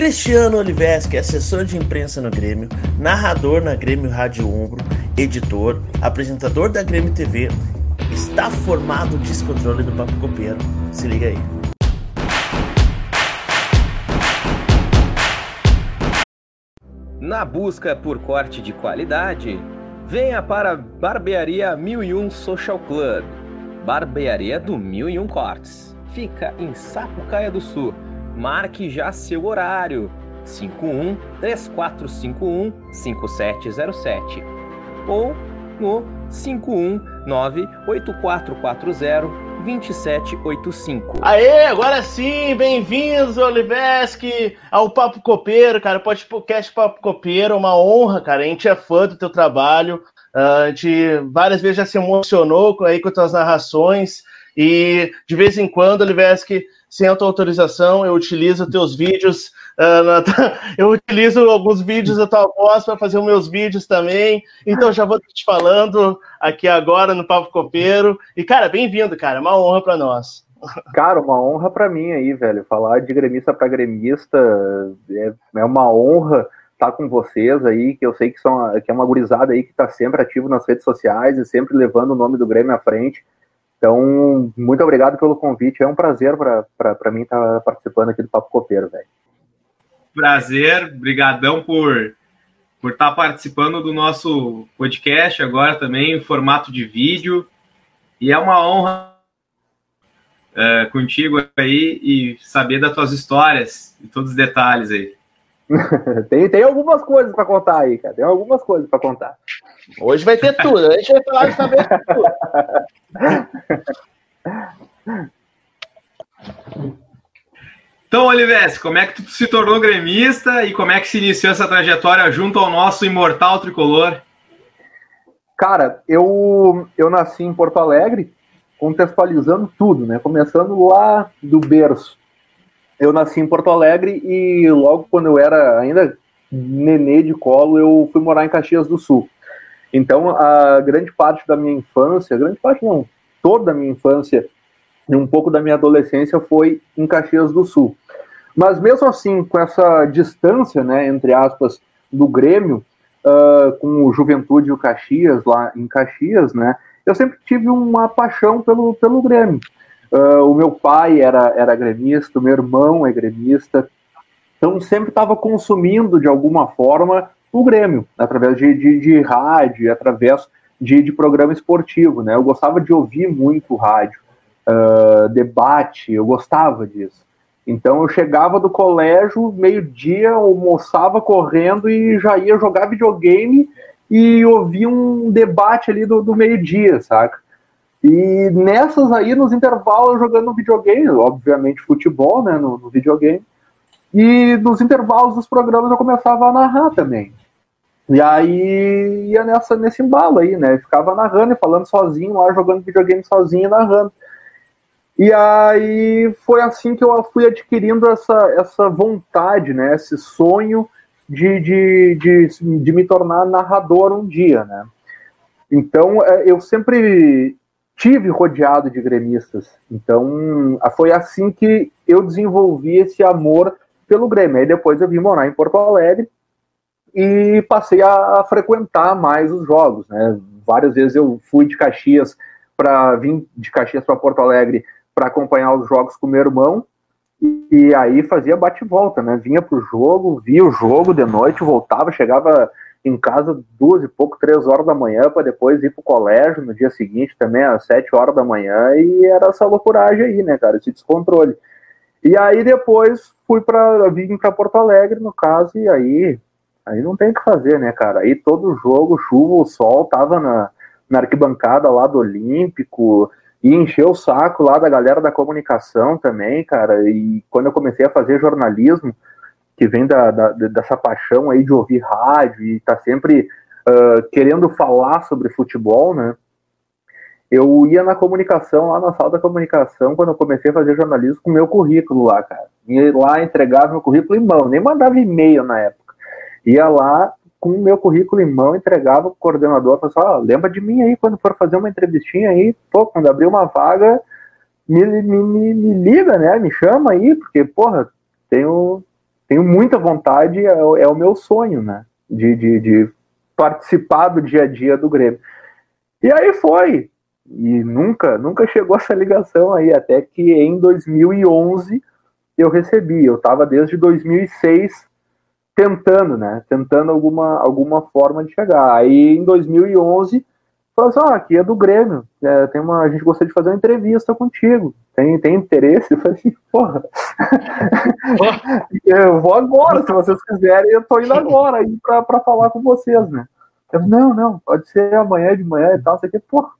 Cristiano Oliveski, assessor de imprensa no Grêmio, narrador na Grêmio Rádio Umbro, editor, apresentador da Grêmio TV, está formado o descontrole do Papo Copeiro. Se liga aí. Na busca por corte de qualidade, venha para Barbearia 1001 Social Club. Barbearia do 1001 Cortes. Fica em Sapucaia do Sul. Marque já seu horário. 51 3451 5707 ou no 519 8440 2785. Aê, agora sim, bem-vindos, Oliveski, ao Papo Copeiro, cara, podcast Papo Copeiro, uma honra, cara, a gente é fã do teu trabalho, uh, a gente várias vezes já se emocionou aí com as tuas narrações, e de vez em quando, Oliveski, sem a tua autorização, eu utilizo teus vídeos, uh, na, eu utilizo alguns vídeos da tua voz para fazer os meus vídeos também. Então já vou te falando aqui agora no Papo Copeiro. E, cara, bem-vindo, cara. Uma honra para nós. Cara, uma honra para mim aí, velho. Falar de gremista para gremista é, é, uma honra estar com vocês aí, que eu sei que, são, que é uma gurizada aí que está sempre ativo nas redes sociais e sempre levando o nome do Grêmio à frente. Então, muito obrigado pelo convite. É um prazer para mim estar tá participando aqui do Papo Copeiro, velho. Prazer, brigadão por por estar tá participando do nosso podcast agora também em formato de vídeo. E é uma honra é, contigo aí e saber das tuas histórias e todos os detalhes aí. tem, tem algumas coisas para contar aí, cara. Tem algumas coisas para contar. Hoje vai ter tudo. A gente vai falar de saber tudo. Então, Olives, como é que tu se tornou gremista e como é que se iniciou essa trajetória junto ao nosso imortal tricolor? Cara, eu, eu nasci em Porto Alegre, contextualizando tudo, né? Começando lá do berço. Eu nasci em Porto Alegre e logo quando eu era ainda nenê de colo, eu fui morar em Caxias do Sul. Então, a grande parte da minha infância, grande parte não, toda a minha infância e um pouco da minha adolescência foi em Caxias do Sul. Mas mesmo assim, com essa distância, né, entre aspas, do Grêmio, uh, com o Juventude e o Caxias, lá em Caxias, né, eu sempre tive uma paixão pelo, pelo Grêmio. Uh, o meu pai era, era gremista, o meu irmão é gremista, então sempre estava consumindo de alguma forma o Grêmio, através de, de, de rádio, através de, de programa esportivo, né? Eu gostava de ouvir muito rádio, uh, debate, eu gostava disso. Então eu chegava do colégio, meio-dia, almoçava correndo e já ia jogar videogame e ouvia um debate ali do, do meio-dia, saca? E nessas aí, nos intervalos, jogando videogame, obviamente futebol, né, no, no videogame, e nos intervalos dos programas eu começava a narrar também. E aí ia nessa, nesse embalo aí, né? Ficava narrando e falando sozinho lá, jogando videogame sozinho e narrando. E aí foi assim que eu fui adquirindo essa, essa vontade, né? Esse sonho de, de, de, de me tornar narrador um dia, né? Então é, eu sempre tive rodeado de gremistas. Então foi assim que eu desenvolvi esse amor pelo Grêmio. Aí depois eu vim morar em Porto Alegre e passei a, frequentar mais os jogos, né? Várias vezes eu fui de Caxias para vir de Caxias para Porto Alegre para acompanhar os jogos com meu irmão e, aí fazia bate-volta, né? Vinha pro jogo, via o jogo de noite, voltava, chegava em casa duas e pouco, três horas da manhã para depois ir pro colégio no dia seguinte também às sete horas da manhã e era essa loucuragem aí, né, cara? Esse descontrole. E aí depois fui para vir para Porto Alegre, no caso, e aí Aí não tem o que fazer, né, cara? Aí todo jogo, chuva ou sol, tava na, na arquibancada lá do Olímpico e encheu o saco lá da galera da comunicação também, cara. E quando eu comecei a fazer jornalismo, que vem da, da dessa paixão aí de ouvir rádio e tá sempre uh, querendo falar sobre futebol, né? Eu ia na comunicação, lá na sala da comunicação, quando eu comecei a fazer jornalismo, com meu currículo lá, cara. Ia lá, entregava meu currículo em mão, nem mandava e-mail na época ia lá com o meu currículo em mão, entregava o coordenador, falava assim, lembra de mim aí quando for fazer uma entrevistinha aí, pô, quando abrir uma vaga, me, me, me, me liga, né, me chama aí, porque, porra, tenho, tenho muita vontade, é, é o meu sonho, né? De, de, de, participar do dia a dia do Grêmio. E aí foi. E nunca, nunca chegou essa ligação aí, até que em 2011 eu recebi. Eu estava desde 2006 tentando, né? Tentando alguma, alguma forma de chegar. Aí em 2011 falou assim: ah, aqui é do Grêmio, é, tem uma, a gente gostaria de fazer uma entrevista contigo. Tem, tem interesse? Eu falei assim, porra, eu vou agora, se vocês quiserem, eu tô indo agora aí pra, pra falar com vocês, né? Eu, não, não, pode ser amanhã de manhã e tal, sei que, porra.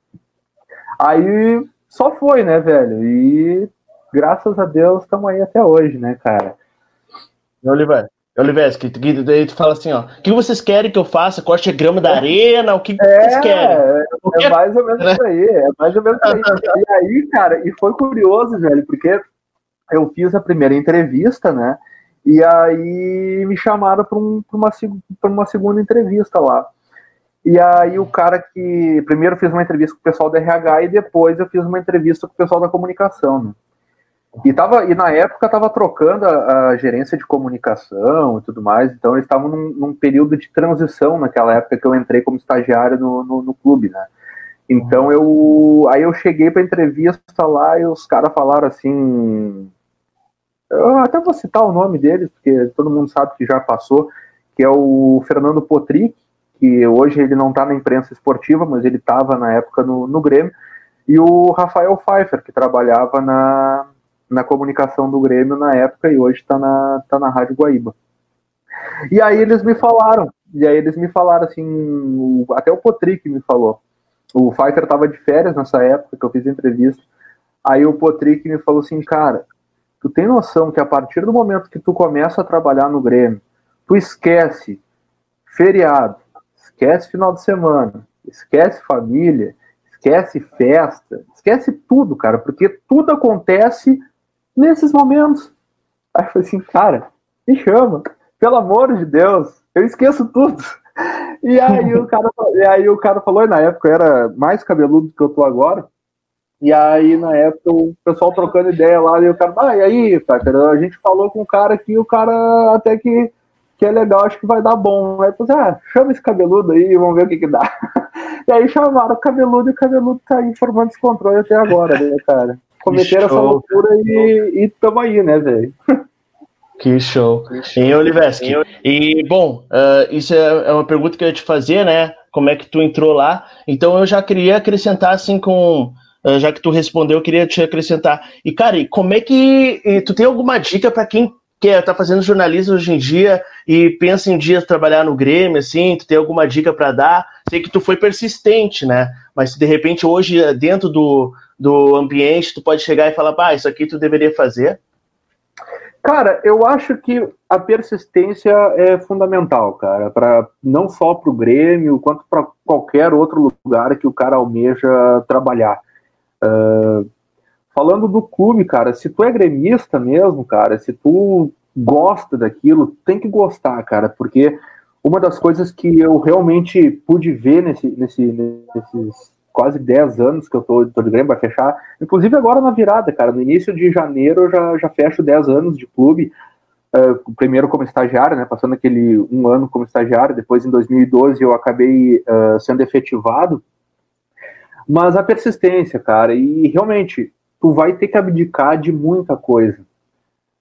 Aí só foi, né, velho? E graças a Deus estamos aí até hoje, né, cara? Oliver, Oliveski, que, daí tu fala assim, ó, o que vocês querem que eu faça? Corte a grama da arena? O que é, vocês querem? É, é mais ou menos isso aí, é mais ou menos isso aí. e aí, cara, e foi curioso, velho, porque eu fiz a primeira entrevista, né? E aí me chamaram para um, uma, uma segunda entrevista lá. E aí o cara que primeiro fez uma entrevista com o pessoal da RH e depois eu fiz uma entrevista com o pessoal da comunicação, né? E, tava, e na época estava trocando a, a, gerência de comunicação e tudo mais, então eles estavam num, num, período de transição naquela época que eu entrei como estagiário no, no, no clube, né? Então eu aí eu cheguei para entrevista lá e os caras falaram assim, eu até vou citar o nome deles porque todo mundo sabe que já passou, que é o Fernando Potrick, que hoje ele não está na imprensa esportiva, mas ele estava na época no, no Grêmio, e o Rafael Pfeiffer, que trabalhava na, na comunicação do Grêmio na época e hoje está na, tá na Rádio Guaíba. E aí eles me falaram, e aí eles me falaram assim, o, até o Potrick me falou. O Pfeiffer estava de férias nessa época que eu fiz a entrevista. Aí o Potrick me falou assim, cara, tu tem noção que a partir do momento que tu começa a trabalhar no Grêmio, tu esquece feriado, esquece final de semana, esquece família, esquece festa, esquece tudo, cara, porque tudo acontece nesses momentos. Aí eu falei assim, cara, me chama, pelo amor de Deus, eu esqueço tudo. E aí o cara, e aí o cara falou, e na época eu era mais cabeludo do que eu tô agora. E aí, na época, o pessoal trocando ideia lá, e o cara, ah, e aí, cara, a gente falou com o cara aqui, o cara até que, que é legal, acho que vai dar bom. Aí eu falei, ah, chama esse cabeludo aí, vamos ver o que que dá. E aí chamaram o cabeludo e o cabeludo tá aí formando descontrole até agora, né, cara? Cometeram essa loucura e, e tamo aí, né, velho? Que show. Em Oliveski. E, bom, uh, isso é, é uma pergunta que eu ia te fazer, né? Como é que tu entrou lá? Então eu já queria acrescentar, assim, com. Uh, já que tu respondeu, eu queria te acrescentar. E, cara, e como é que. tu tem alguma dica para quem quer tá fazendo jornalismo hoje em dia e pensa em dias trabalhar no Grêmio, assim? Tu tem alguma dica para dar? Sei que tu foi persistente, né? Mas de repente hoje, dentro do, do ambiente, tu pode chegar e falar, pá, isso aqui tu deveria fazer? Cara, eu acho que a persistência é fundamental, cara, para não só para o Grêmio, quanto para qualquer outro lugar que o cara almeja trabalhar. Uh, falando do clube, cara, se tu é gremista mesmo, cara, se tu gosta daquilo, tem que gostar, cara, porque uma das coisas que eu realmente pude ver nesse, nesse, nesses quase 10 anos que eu tô, tô de Grêmio, vai fechar, inclusive agora na virada, cara, no início de janeiro eu já, já fecho 10 anos de clube, uh, primeiro como estagiário, né, passando aquele um ano como estagiário, depois em 2012 eu acabei uh, sendo efetivado, mas a persistência, cara, e realmente, tu vai ter que abdicar de muita coisa.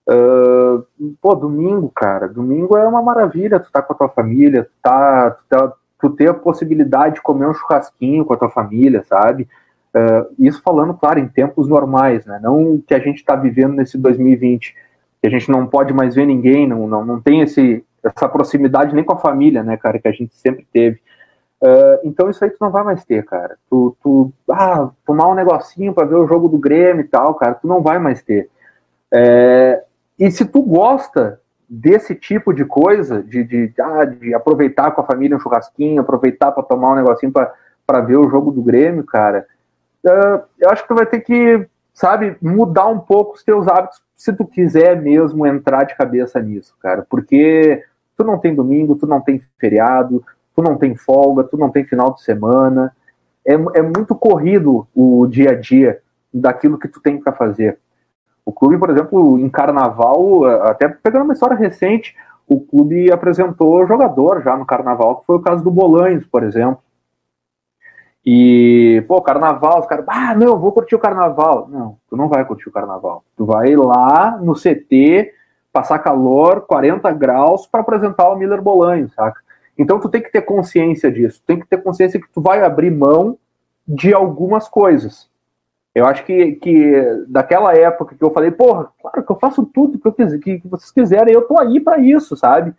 Uh, pô, domingo, cara, domingo é uma maravilha, tu tá com a tua família, tu tá, tu tá tu ter a possibilidade de comer um churrasquinho com a tua família, sabe? Uh, isso falando, claro, em tempos normais, né? Não que a gente está vivendo nesse 2020, que a gente não pode mais ver ninguém, não, não, não tem esse, essa proximidade nem com a família, né, cara, que a gente sempre teve. Uh, então isso aí tu não vai mais ter, cara. Tu, tu ah, tomar um negocinho para ver o jogo do Grêmio e tal, cara, tu não vai mais ter. É, e se tu gosta desse tipo de coisa, de, de, ah, de aproveitar com a família um churrasquinho, aproveitar para tomar um negocinho para ver o jogo do Grêmio, cara, uh, eu acho que tu vai ter que, sabe, mudar um pouco os teus hábitos se tu quiser mesmo entrar de cabeça nisso, cara, porque tu não tem domingo, tu não tem feriado, tu não tem folga, tu não tem final de semana, é, é muito corrido o dia a dia daquilo que tu tem para fazer. O clube, por exemplo, em carnaval, até pegando uma história recente, o clube apresentou jogador já no carnaval, que foi o caso do Bolanhos, por exemplo. E, pô, carnaval, os caras, ah, não, vou curtir o carnaval. Não, tu não vai curtir o carnaval. Tu vai lá no CT, passar calor, 40 graus, para apresentar o Miller Bolanho, saca? Então tu tem que ter consciência disso, tem que ter consciência que tu vai abrir mão de algumas coisas. Eu acho que, que daquela época que eu falei, porra, claro que eu faço tudo que, eu que, que vocês quiserem, eu tô aí para isso, sabe?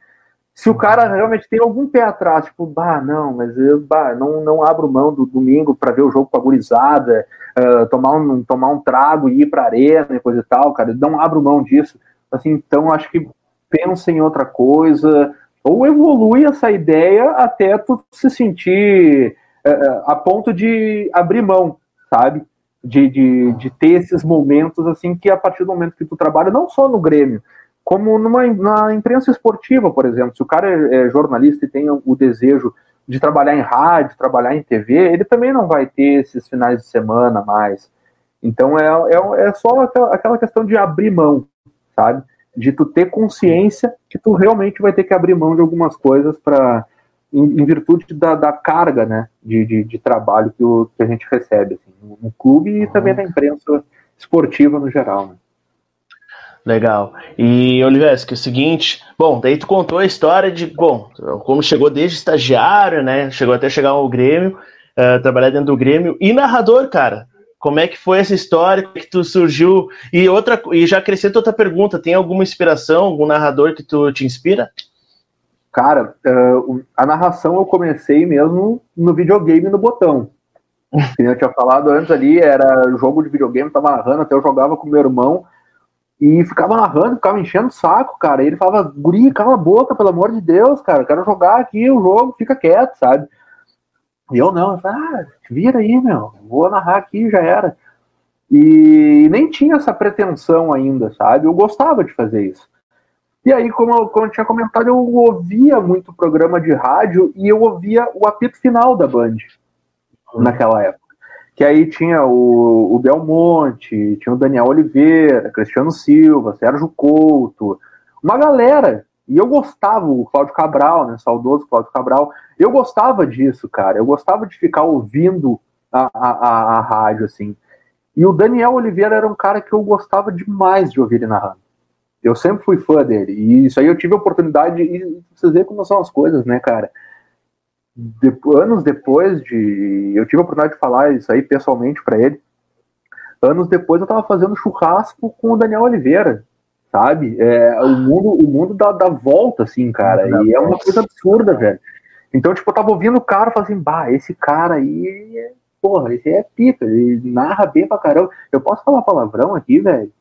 Se o cara realmente tem algum pé atrás, tipo, bah, não, mas eu bah, não, não abro mão do domingo para ver o jogo com a gurizada, uh, tomar, um, tomar um trago e ir pra arena e coisa e tal, cara, não abro mão disso. Assim, então acho que pensa em outra coisa, ou evolui essa ideia até tu se sentir uh, a ponto de abrir mão, sabe? De, de, de ter esses momentos assim que a partir do momento que tu trabalha, não só no Grêmio, como numa, na imprensa esportiva, por exemplo. Se o cara é, é jornalista e tem o desejo de trabalhar em rádio, trabalhar em TV, ele também não vai ter esses finais de semana mais. Então é, é, é só aquela, aquela questão de abrir mão, sabe? De tu ter consciência que tu realmente vai ter que abrir mão de algumas coisas para em, em, virtude da, da carga né, de, de, de trabalho que, o, que, a gente recebe assim, no, no clube e uhum. também na imprensa esportiva no geral. Né? Legal. E, Oliveski, é o seguinte, bom, daí tu contou a história de, bom, como chegou desde estagiário, né, chegou até chegar ao Grêmio, uh, trabalhar dentro do Grêmio, e narrador, cara, como é que foi essa história, que tu surgiu, e outra, e já acrescento outra pergunta, tem alguma inspiração, algum narrador que tu te inspira? Cara, uh, a narração eu comecei mesmo no videogame no botão, que eu tinha falado antes ali, era jogo de videogame, tava narrando, até eu jogava com meu irmão, e ficava narrando, ficava enchendo o saco, cara. E ele falava, guri, cala a boca, pelo amor de Deus, cara, eu quero jogar aqui o jogo, fica quieto, sabe? E eu não, eu falei, ah, vira aí, meu, vou narrar aqui, já era. E nem tinha essa pretensão ainda, sabe? Eu gostava de fazer isso. E aí, como eu, como eu tinha comentado, eu ouvia muito programa de rádio e eu ouvia o apito final da Band uhum. naquela época que aí tinha o, o Belmonte, tinha o Daniel Oliveira, Cristiano Silva, Sérgio Couto, uma galera. E eu gostava, o Cláudio Cabral, né, saudoso Cláudio Cabral, eu gostava disso, cara. Eu gostava de ficar ouvindo a, a, a, rádio, assim. E o Daniel Oliveira era um cara que eu gostava demais de ouvir ele narrando. Eu sempre fui fã dele. E isso aí eu tive a oportunidade, e vocês verem como são as coisas, né, cara? de, anos depois de. Eu tive a oportunidade de falar isso aí pessoalmente para ele. Anos depois eu tava fazendo churrasco com o Daniel Oliveira, sabe? É, o mundo, o mundo dá, dá volta, assim, cara. e é uma coisa absurda, velho. Então, tipo, eu tava ouvindo o cara e falando assim, bah, esse cara aí, porra, esse é pica, ele narra bem pra caramba. Eu posso falar palavrão aqui, velho?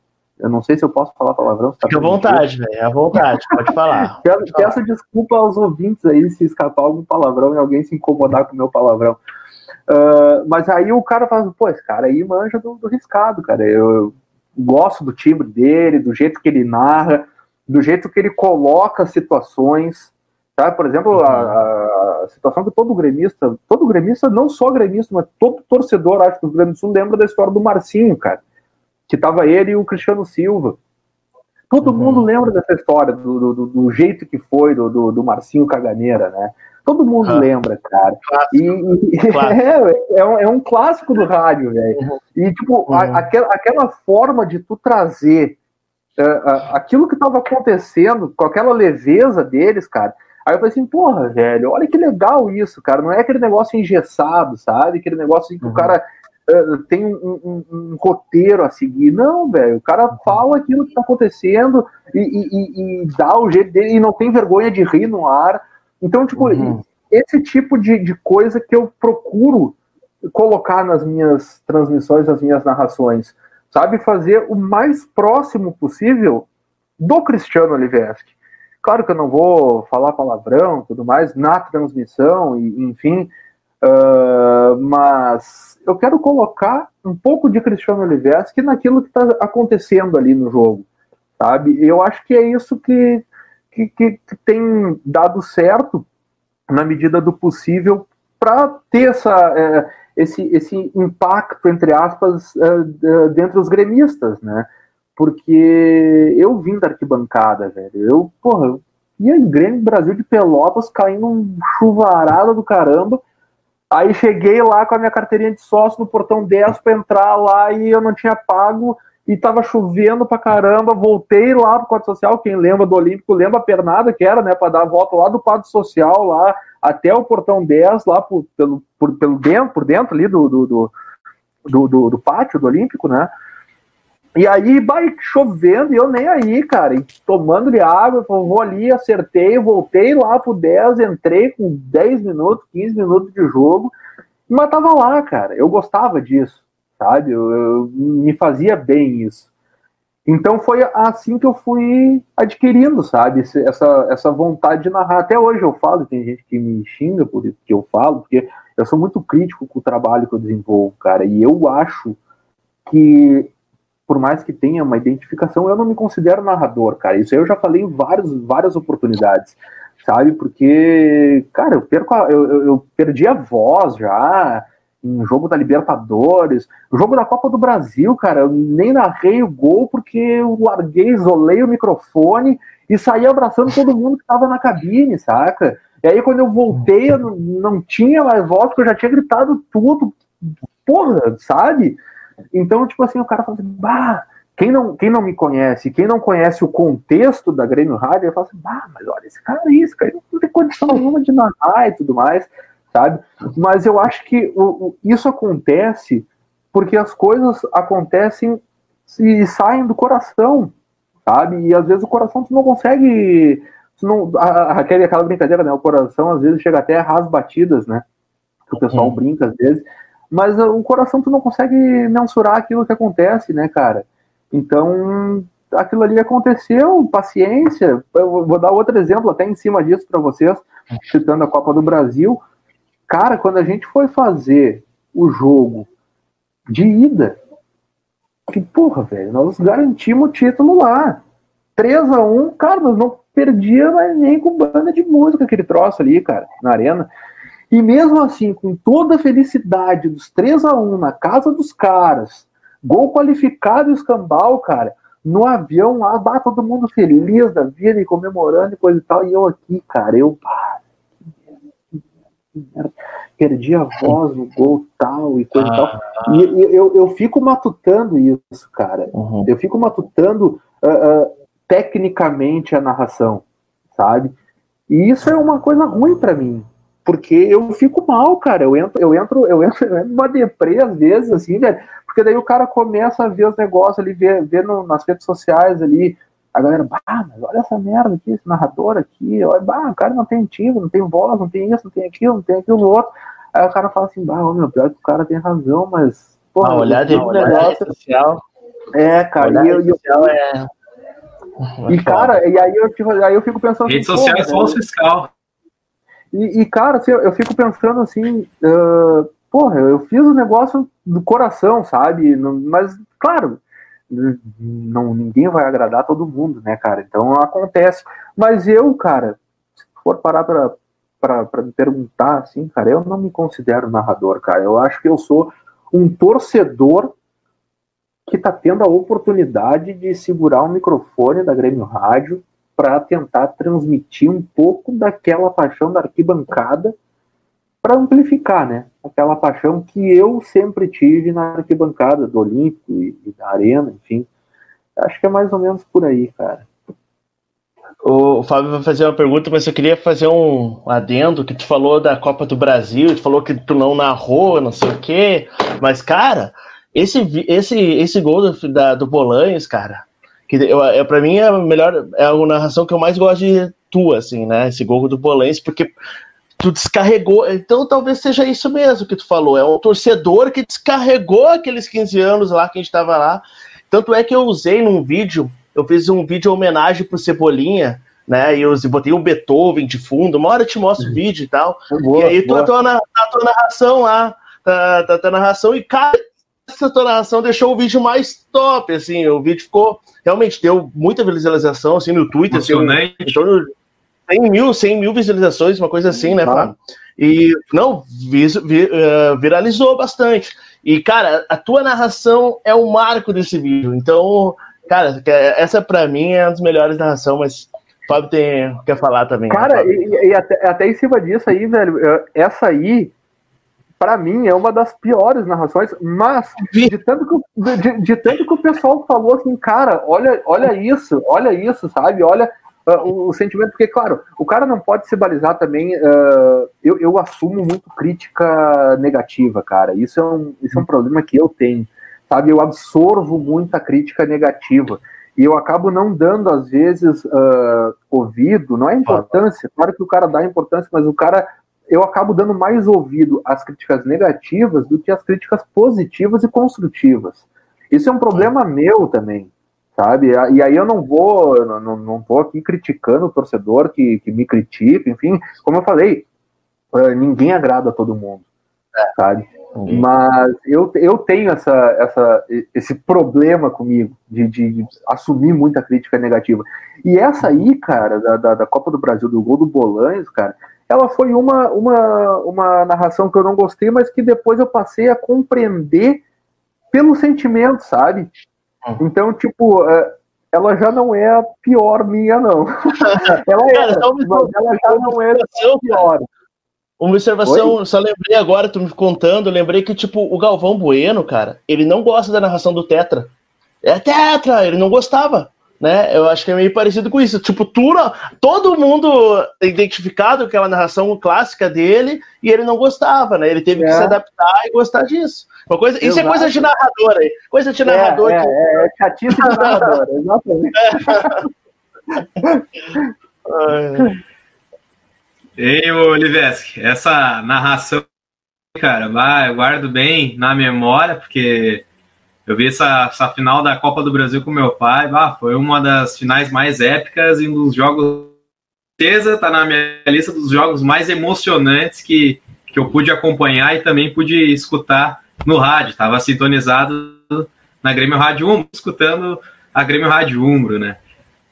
Eu não sei se eu posso falar palavrão. Tá Fique à vontade, velho. À vontade, pode falar. peço, peço desculpa aos ouvintes aí se escapar algum palavrão e alguém se incomodar com o meu palavrão. Uh, mas aí o cara fala, pô, esse cara aí manja do, do riscado, cara. Eu, eu, gosto do timbre dele, do jeito que ele narra, do jeito que ele coloca situações. Tá? Por exemplo, uhum. a, a, situação que todo gremista, todo gremista, não só gremista, mas todo torcedor, acho que o Grêmio do Sul lembra da história do Marcinho, cara que tava ele e o Cristiano Silva. Todo uhum. mundo lembra dessa história, do, do, do jeito que foi do, do, Marcinho Caganeira, né? Todo mundo uhum. lembra, cara. E, e é, é, um, é, um, clássico do rádio, velho. Uhum. E, tipo, uhum. a, aquela, aquela forma de tu trazer uh, aquilo que tava acontecendo, com aquela leveza deles, cara. Aí eu falei assim, porra, velho, olha que legal isso, cara. Não é aquele negócio engessado, sabe? Aquele negócio que o uhum. cara tem um, um, um, roteiro a seguir. Não, velho. O cara fala aquilo que tá acontecendo e, e, e, dá o jeito dele e não tem vergonha de rir no ar. Então, tipo, uhum. esse tipo de, de coisa que eu procuro colocar nas minhas transmissões, nas minhas narrações. Sabe? Fazer o mais próximo possível do Cristiano Oliveski. Claro que eu não vou falar palavrão tudo mais na transmissão, e, enfim, uh, mas eu quero colocar um pouco de Cristiano Oliveski naquilo que está acontecendo ali no jogo, sabe? Eu acho que é isso que, que, que tem dado certo na medida do possível para ter essa, é, esse, esse impacto, entre aspas, é, dentro dos gremistas, né? porque eu vim da arquibancada, velho. Eu, porra, eu ia em Grêmio Brasil de Pelotas, caindo um chuvarada do caramba. Aí cheguei lá com a minha carteirinha de sócio no portão 10 para entrar lá e eu não tinha pago e tava chovendo pra caramba. Voltei lá pro quadro social. Quem lembra do Olímpico lembra a pernada que era, né? Para dar a volta lá do quadro social lá até o portão 10, lá por, pelo, por, pelo dentro, por dentro ali do, do, do, do, do, do pátio do Olímpico, né? E aí, vai chovendo, e eu nem aí, cara, tomando-lhe água, vou ali, acertei, voltei lá pro 10, entrei com 10 minutos, 15 minutos de jogo, mas tava lá, cara, eu gostava disso, sabe, eu, eu, me fazia bem isso. Então foi assim que eu fui adquirindo, sabe, essa, essa vontade de narrar. Até hoje eu falo, tem gente que me xinga por isso que eu falo, porque eu sou muito crítico com o trabalho que eu desenvolvo, cara, e eu acho que por mais que tenha uma identificação, eu não me considero narrador, cara. Isso eu já falei em vários, várias oportunidades, sabe? Porque, cara, eu, perco a, eu, eu, perdi a voz já em jogo da Libertadores, jogo da Copa do Brasil, cara, eu nem narrei o gol porque eu larguei, isolei o microfone e saí abraçando todo mundo que tava na cabine, saca? E aí quando eu voltei, eu não, não tinha mais voz, porque eu já tinha gritado tudo, porra, sabe? Então, tipo assim, o cara fala assim, bah, quem não, quem não me conhece, quem não conhece o contexto da Grêmio Rádio, eu falo assim, bah, mas olha, esse cara é isso, cara, não tem condição nenhuma de narrar e tudo mais, sabe? Mas eu acho que o, o, isso acontece porque as coisas acontecem e saem do coração, sabe? E às vezes o coração tu não consegue. Tu não, a, aquela, aquela brincadeira, né? O coração às vezes chega até a ras batidas, né? Que o pessoal uhum. brinca às vezes mas o coração tu não consegue mensurar aquilo que acontece, né, cara? Então, aquilo ali aconteceu, paciência. Eu vou dar outro exemplo até em cima disso para vocês, citando a Copa do Brasil. Cara, quando a gente foi fazer o jogo de ida, que porra, velho, nós garantimos o título lá. 3 a 1 cara, nós não perdia mais nem com banda de música aquele troço ali, cara, na arena. E mesmo assim, com toda a felicidade dos 3 a 1 na casa dos caras, gol qualificado e escambau, cara, no avião lá, bate todo mundo feliz da vida e comemorando e coisa e tal, e eu aqui, cara, eu perdi a voz no gol tal e coisa ah, e tal. E, e eu, eu fico matutando isso, cara. Uhum. Eu fico matutando uh, uh, tecnicamente a narração, sabe? E isso é uma coisa ruim para mim, porque eu fico mal, cara. Eu entro, eu entro, eu entro, eu entro numa deprê às vezes, assim, velho. Porque daí o cara começa a ver os negócios ali, ver, ver no, nas redes sociais ali. A galera, bah, mas olha essa merda aqui, esse narrador aqui, olha, bah, o cara não tem timbre, não tem voz, não tem isso, não tem aquilo, não tem aquilo outro. Aí o cara fala assim, bah, meu, pior que o cara tem razão, mas. Porra, ah, olhar de negócio social. É, cara, e eu, eu, é... E, cara, e aí eu, tipo, aí eu fico pensando. Rede assim, social é só fiscal. E, e cara, assim, eu, fico pensando assim, uh, porra, eu fiz o negócio do coração, sabe? Mas, claro, não, ninguém vai agradar todo mundo, né, cara? Então acontece. Mas eu, cara, se for parar pra, pra, pra me perguntar, assim, cara, eu não me considero narrador, cara. Eu acho que eu sou um torcedor que tá tendo a oportunidade de segurar o microfone da Grêmio Rádio para tentar transmitir um pouco daquela paixão da arquibancada para amplificar, né? Aquela paixão que eu sempre tive na arquibancada do Olímpico e, e da Arena, enfim. Acho que é mais ou menos por aí, cara. O Fábio vai fazer uma pergunta, mas eu queria fazer um adendo que tu falou da Copa do Brasil, tu falou que tu não narrou, não sei o quê, mas cara, esse esse esse gol do, da, do Bolanhos, cara, que eu, eu, pra mim é a melhor, é a narração que eu mais gosto de tua, assim, né? Esse gol do Bolense, porque tu descarregou. Então talvez seja isso mesmo que tu falou. É um torcedor que descarregou aqueles 15 anos lá que a gente tava lá. Tanto é que eu usei num vídeo, eu fiz um vídeo homenagem pro Cebolinha, né? E eu botei um Beethoven de fundo. Uma hora eu te mostro o vídeo e tal. Boa, e aí tu, tua, a tua narração lá, a, a tua narração, e cara, essa tua narração deixou o vídeo mais top, assim, o vídeo ficou, realmente deu muita visualização, assim, no Twitter, assim, em torno de 100 mil, 100 mil visualizações, uma coisa assim, né, ah. E, não, vis, vi, uh, viralizou bastante. E, cara, a tua narração é o marco desse vídeo, então, Cara, essa pra mim é uma das melhores narração, mas o Fábio tem, quer falar também. Né, Cara, né, e, e até, até, em cima disso aí, velho, essa aí, para mim, é uma das piores narrações, mas de tanto, que, de, de, tanto que o pessoal falou assim, cara, olha, olha isso, olha isso, sabe? Olha uh, o, o, sentimento, porque, claro, o cara não pode se balizar também. Uh, eu, eu assumo muito crítica negativa, cara. Isso é um, isso é um problema que eu tenho sabe? Eu absorvo muita crítica negativa e eu acabo não dando, às vezes, uh, ouvido, não é importância, claro que o cara dá importância, mas o cara, eu acabo dando mais ouvido às críticas negativas do que às críticas positivas e construtivas. Isso é um problema meu também, sabe? E aí eu não vou, não, não vou aqui criticando o torcedor que, que me critica, enfim, como eu falei, uh, ninguém agrada a todo mundo, é. sabe? Uhum. Mas eu, eu tenho essa, essa, esse problema comigo de, de, assumir muita crítica negativa. E essa aí, cara, da, da, da, Copa do Brasil, do gol do Bolanhos, cara, ela foi uma, uma, uma narração que eu não gostei, mas que depois eu passei a compreender pelo sentimento, sabe? Uhum. Então, tipo, é, ela já não é a pior minha, não. ela é, mas ela já não é a pior. Uma observação, Oi? só lembrei agora, tu me contando, lembrei que, tipo, o Galvão Bueno, cara, ele não gosta da narração do Tetra. É Tetra, ele não gostava, né? Eu acho que é meio parecido com isso. Tipo, tu, todo mundo identificado com aquela narração clássica dele e ele não gostava, né? Ele teve é. que se adaptar e gostar disso. Uma coisa, isso é coisa de narrador aí. Coisa de é, narrador. É, que... é, é chatice de narrador, exatamente. É. Ei, Oliveski, essa narração, cara, vai, eu guardo bem na memória, porque eu vi essa, essa final da Copa do Brasil com meu pai, bah, foi uma das finais mais épicas e um dos jogos, certeza, tá na minha lista dos jogos mais emocionantes que, que eu pude acompanhar e também pude escutar no rádio, estava sintonizado na Grêmio Rádio Umbro, escutando a Grêmio Rádio Umbro, né?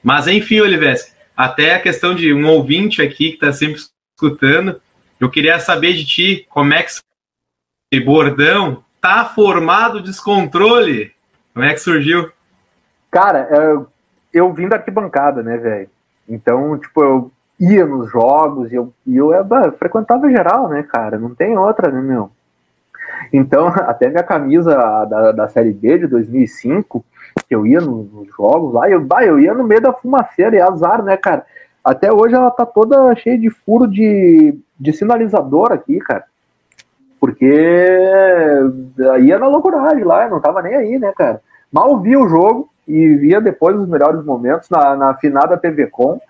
Mas enfim, Oliveski, até a questão de um ouvinte aqui que está sempre escutando. Eu queria saber de ti como é que bordão tá formado descontrole. Como é que surgiu? Cara, eu, eu vim da arquibancada, né, velho? Então, tipo, eu ia nos jogos e eu, e eu, eu, eu frequentava geral, né, cara? Não tem outra, né, meu? Então, até minha camisa da, da Série B de 2005, que eu ia nos, nos jogos lá, eu, bah, eu ia no meio da fumaceira, e azar, né, cara? Até hoje ela tá toda cheia de furo de, de sinalizador aqui, cara. Porque ia na loucuragem lá, não tava nem aí, né, cara? Mal vi o jogo e via depois os melhores momentos na, na finada TV Com,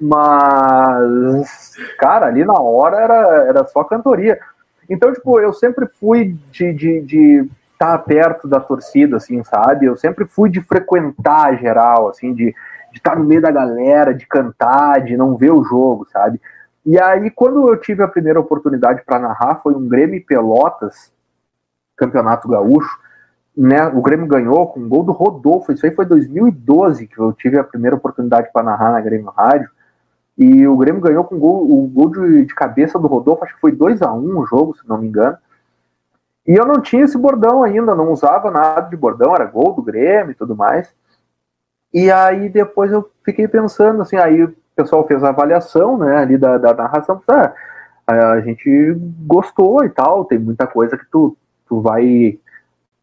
mas, cara, ali na hora era, era só cantoria. Então, tipo, eu sempre fui de, de, de estar tá perto da torcida, assim, sabe? Eu sempre fui de frequentar geral, assim, de, de estar no meio da galera, de cantar, de não ver o jogo, sabe? E aí, quando eu tive a primeira oportunidade para narrar, foi um Grêmio Pelotas, Campeonato Gaúcho. Né? O Grêmio ganhou com um gol do Rodolfo. Isso aí foi 2012 que eu tive a primeira oportunidade para narrar na Grêmio Rádio. E o Grêmio ganhou com gol, o gol de, de cabeça do Rodolfo, acho que foi 2 a 1 um o jogo, se não me engano. E eu não tinha esse bordão ainda, não usava nada de bordão, era gol do Grêmio e tudo mais. E aí depois eu fiquei pensando, assim, aí o pessoal fez a avaliação, né, ali da, da narração, ah, a gente gostou e tal, tem muita coisa que tu, tu vai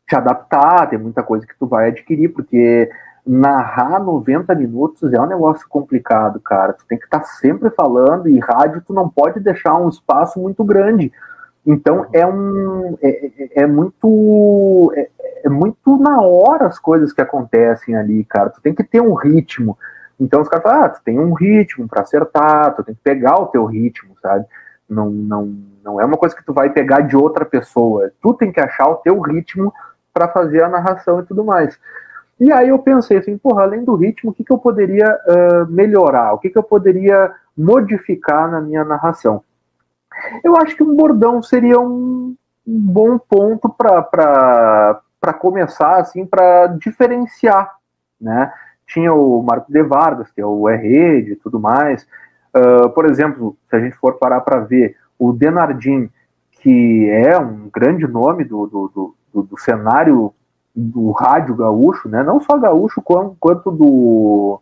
te adaptar, tem muita coisa que tu vai adquirir, porque narrar 90 minutos é um negócio complicado, cara. Tu tem que estar tá sempre falando e rádio tu não pode deixar um espaço muito grande. Então é um é, é, é muito é, é, muito na hora as coisas que acontecem ali, cara. Tu tem que ter um ritmo. Então os caras falam, ah, tu tem um ritmo para acertar, tu tem que pegar o teu ritmo, sabe? Não, não, não é uma coisa que tu vai pegar de outra pessoa. Tu tem que achar o teu ritmo para fazer a narração e tudo mais. E aí eu pensei assim, porra, além do ritmo, o que, que eu poderia uh, melhorar? O que, que eu poderia modificar na minha narração? Eu acho que um bordão seria um, bom ponto para começar, assim, para diferenciar, né? Tinha o Marco de Vargas, que é o R-Rede e tudo mais. Uh, por exemplo, se a gente for parar para ver, o Denardim, que é um grande nome do, do, do, do cenário do rádio gaúcho, né? Não só gaúcho, quanto do,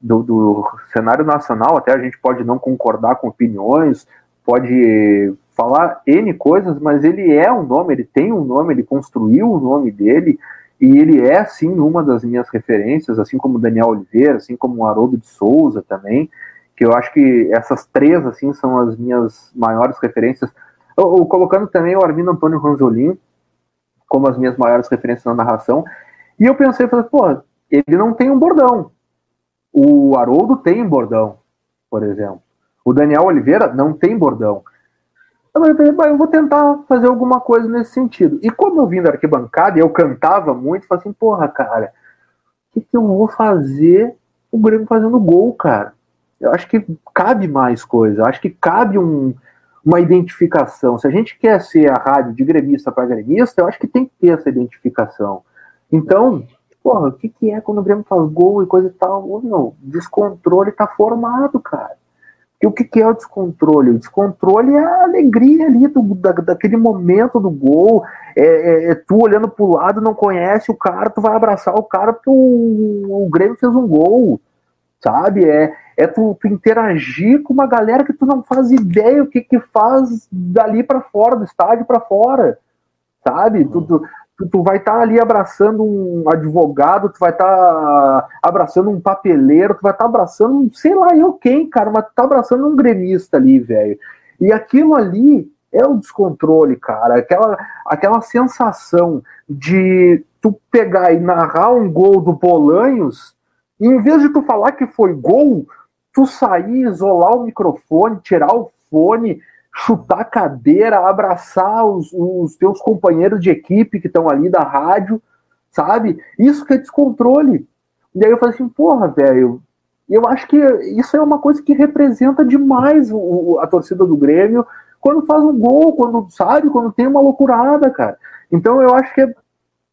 do, do, cenário nacional, até a gente pode não concordar com opiniões, pode falar N coisas, mas ele é um nome, ele tem um nome, ele construiu o nome dele, e ele é, sim, uma das minhas referências, assim como Daniel Oliveira, assim como o Haroldo de Souza também, que eu acho que essas três, assim, são as minhas maiores referências. Eu, eu, colocando também o Armindo Antônio Ranzolin como as minhas maiores referências na narração, e eu pensei, falei, pô, ele não tem um bordão. O Haroldo tem bordão, por exemplo. O Daniel Oliveira não tem bordão. Eu vou tentar fazer alguma coisa nesse sentido. E como eu vim da arquibancada e eu cantava muito, falei assim, porra, cara, o que, que eu vou fazer o Grêmio fazendo gol, cara? Eu acho que cabe mais coisa, eu acho que cabe um, uma identificação. Se a gente quer ser a rádio de gremista para gremista, eu acho que tem que ter essa identificação. Então, porra, o que, que é quando o Grêmio faz gol e coisa e tal? Não, descontrole tá formado, cara. E o que, é o descontrole? O descontrole é a alegria ali do, da, daquele momento do gol. É, é, é tu olhando pro lado, não conhece o cara, tu vai abraçar o cara porque o, o Grêmio fez um gol, sabe? É, é tu, tu, interagir com uma galera que tu não faz ideia o que que faz dali para fora, do estádio para fora, sabe? Tu, tu, tu, tu vai estar tá ali abraçando um advogado, tu vai estar tá abraçando um papeleiro, tu vai estar tá abraçando, sei lá eu quem, cara, mas tu tá abraçando um gremista ali, velho. E aquilo ali é o descontrole, cara. Aquela, aquela sensação de tu pegar e narrar um gol do Bolanhos, e em vez de tu falar que foi gol, tu sair, isolar o microfone, tirar o fone, chutar cadeira, abraçar os, os teus companheiros de equipe que estão ali da rádio, sabe? Isso que é descontrole. E aí eu falei assim, porra, velho, eu acho que isso é uma coisa que representa demais o, a torcida do Grêmio quando faz um gol, quando sabe, quando tem uma loucurada, cara. Então eu acho que é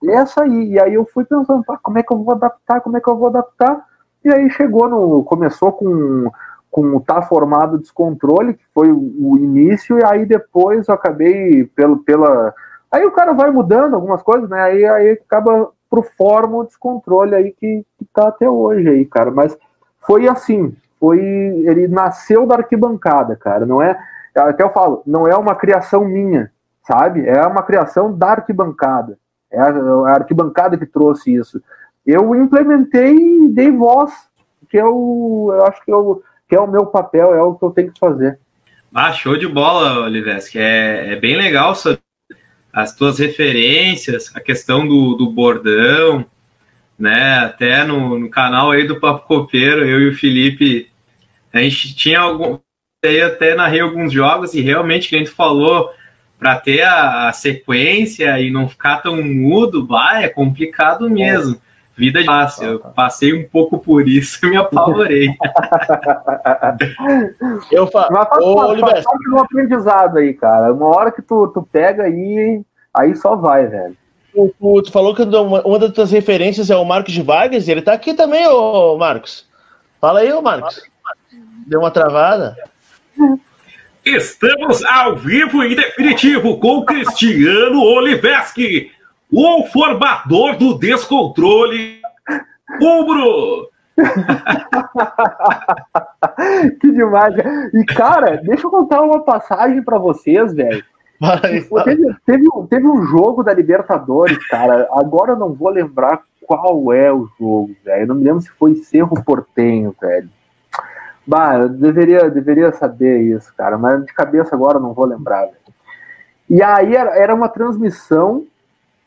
essa aí. E aí eu fui pensando, pá, como é que eu vou adaptar, como é que eu vou adaptar? E aí chegou no. Começou com com o tá formado descontrole, que foi o, início, e aí depois eu acabei pelo, pela. Aí o cara vai mudando algumas coisas, né? Aí, aí acaba pro forma descontrole aí que, que tá até hoje aí, cara. Mas foi assim, foi. Ele nasceu da arquibancada, cara. Não é. Até eu falo, não é uma criação minha, sabe? É uma criação da arquibancada. É a, a arquibancada que trouxe isso. Eu implementei e dei voz, que eu, eu acho que eu que é o meu papel, é o que eu tenho que fazer. Ah, show de bola, Oliveski. É, é bem legal as tuas referências, a questão do, do bordão, né? Até no, no, canal aí do Papo Copeiro, eu e o Felipe, a gente tinha algum. Aí até narrei alguns jogos e realmente que a gente falou para ter a, a, sequência e não ficar tão mudo, vai, é complicado mesmo. É. Vida de fácil. Eu passei um pouco por isso e me apavorei. eu falo. Mas faz, Ô, faz, faz parte do aprendizado aí, cara. Uma hora que tu, tu pega aí, aí só vai, velho. Tu, tu, falou que uma, uma das tuas referências é o Marcos de Vargas, ele tá aqui também, ô Marcos. Fala aí, ô Marcos. Deu uma travada? Estamos ao vivo e definitivo com Cristiano Oliveski o formador do descontrole, Umbro! que demais. E, cara, deixa eu contar uma passagem para vocês, velho. Teve, teve, teve, um jogo da Libertadores, cara. Agora eu não vou lembrar qual é o jogo, velho. Não me lembro se foi Cerro Portenho, velho. Bah, eu deveria, deveria saber isso, cara. Mas de cabeça agora eu não vou lembrar, velho. E aí era, era uma transmissão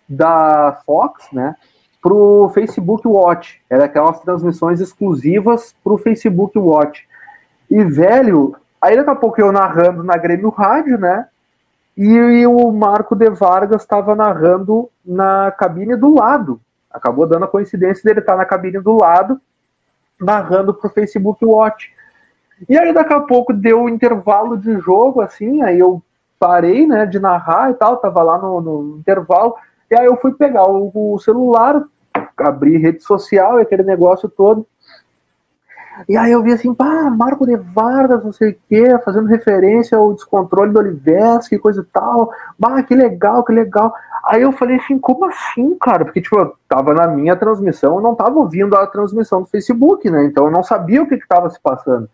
da Fox, né, pro Facebook Watch. Era aquelas transmissões exclusivas pro Facebook Watch. E, velho, aí daqui a pouco eu narrando na Grêmio Rádio, né, e, e o Marco de Vargas estava narrando na cabine do lado. Acabou dando a coincidência dele estar na cabine do lado, narrando pro Facebook Watch. E aí daqui a pouco deu um intervalo de jogo, assim, aí eu parei, né, de narrar e tal, tava lá no, no intervalo, e aí eu fui pegar o, o celular, abrir rede social aquele negócio todo. E aí eu vi assim, pá, Marco de Vargas, não sei o quê, fazendo referência ao descontrole do Oliveski, coisa e tal. Bah, que legal, que legal. Aí eu falei assim, como assim, cara? Porque, tipo, eu tava na minha transmissão, eu não tava ouvindo a transmissão do Facebook, né? Então eu não sabia o que que tava se passando.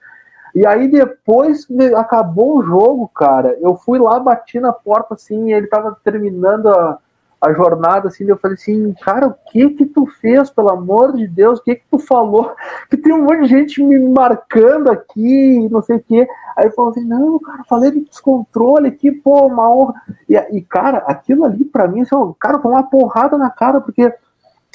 E aí depois que acabou o jogo, cara, eu fui lá, bati na porta assim, ele tava terminando a, a jornada, assim, eu falei assim, cara, o que que tu fez, pelo amor de Deus, o que que tu falou? Que tem um monte de gente me marcando aqui, não sei o quê. Aí falou assim, não, cara, falei de descontrole aqui, pô, uma honra. E, e cara, aquilo ali pra mim, assim, cara, foi uma porrada na cara, porque,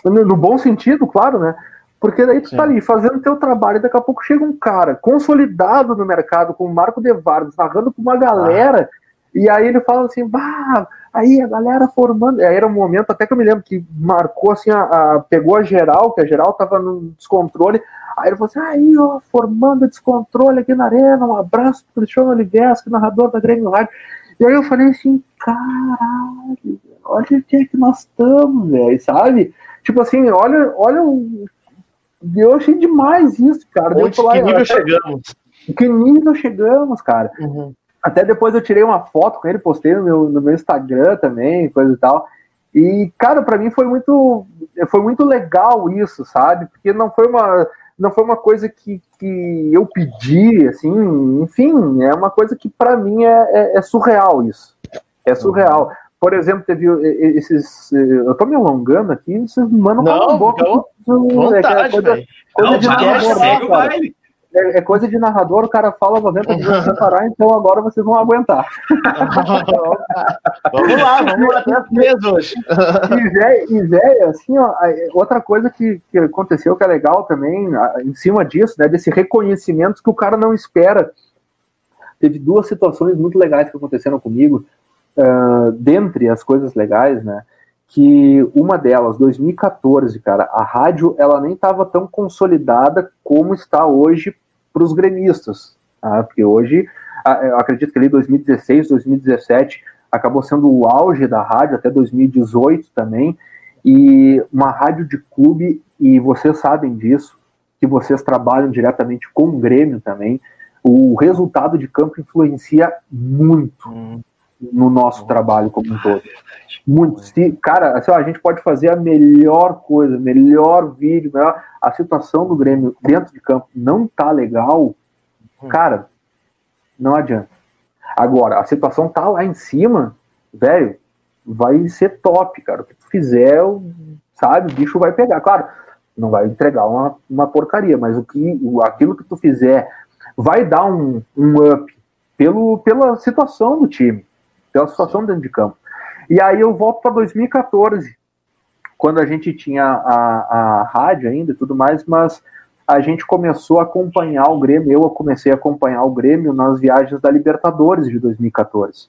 no, bom sentido, claro, né? Porque daí tu Sim. tá ali fazendo teu trabalho e daqui a pouco chega um cara consolidado no mercado, como o Marco De Vargas, narrando com uma galera, ah. E aí ele fala assim, bah, aí a galera formando. Aí era um momento, até que eu me lembro, que marcou assim, a, a pegou a geral, que a geral tava no descontrole. Aí ele falou assim: aí, ó, formando descontrole aqui na arena, um abraço pro Cristiano Oliveski, narrador da Grêmio Rádio. E aí eu falei assim: caralho, olha o que é que nós estamos, velho, sabe? Tipo assim, olha, olha o. Eu achei demais isso, cara. Onde, que nível até... chegamos? Que nível chegamos, cara. Uhum. Até depois eu tirei uma foto com ele, postei no meu, no meu Instagram também, coisa e tal. E, cara, para mim foi muito, foi muito legal isso, sabe? Porque não foi uma, não foi uma coisa que, que eu pedi, assim, enfim, é uma coisa que para mim é, é, é, surreal isso. É surreal. Por exemplo, teve esses. Eu tô me alongando aqui, vocês mandam não, boca. Não, vontade, é, coisa, coisa não, de segue é, é, coisa de narrador, o cara fala 90 dias sem parar, então agora vocês vão aguentar. vamos lá, vamos lá, até mesmo hoje. E, assim, ó, outra coisa que, que aconteceu que é legal também, em cima disso, né, desse reconhecimento que o cara não espera. Teve duas situações muito legais que aconteceram comigo, uh, dentre as coisas legais, né, que uma delas, 2014, cara, a rádio ela nem estava tão consolidada como está hoje para os gremistas, tá? porque hoje, acredito que ali 2016, 2017 acabou sendo o auge da rádio, até 2018 também, e uma rádio de clube, e vocês sabem disso, que vocês trabalham diretamente com o Grêmio também, o resultado de campo influencia muito hum. No nosso trabalho como um todo. Muito. Se, cara, assim, ó, a gente pode fazer a melhor coisa, melhor vídeo, melhor, a situação do Grêmio dentro de campo não tá legal, hum. cara, não adianta. Agora, a situação tá lá em cima, velho, vai ser top, cara. O que tu fizer, sabe, o bicho vai pegar. Claro, não vai entregar uma, uma porcaria, mas o que, aquilo que tu fizer vai dar um, um up pelo, pela situação do time, pela situação dentro de campo. E aí eu volto para 2014, quando a gente tinha a, a rádio ainda e tudo mais, mas a gente começou a acompanhar o Grêmio, eu comecei a acompanhar o Grêmio nas viagens da Libertadores de 2014.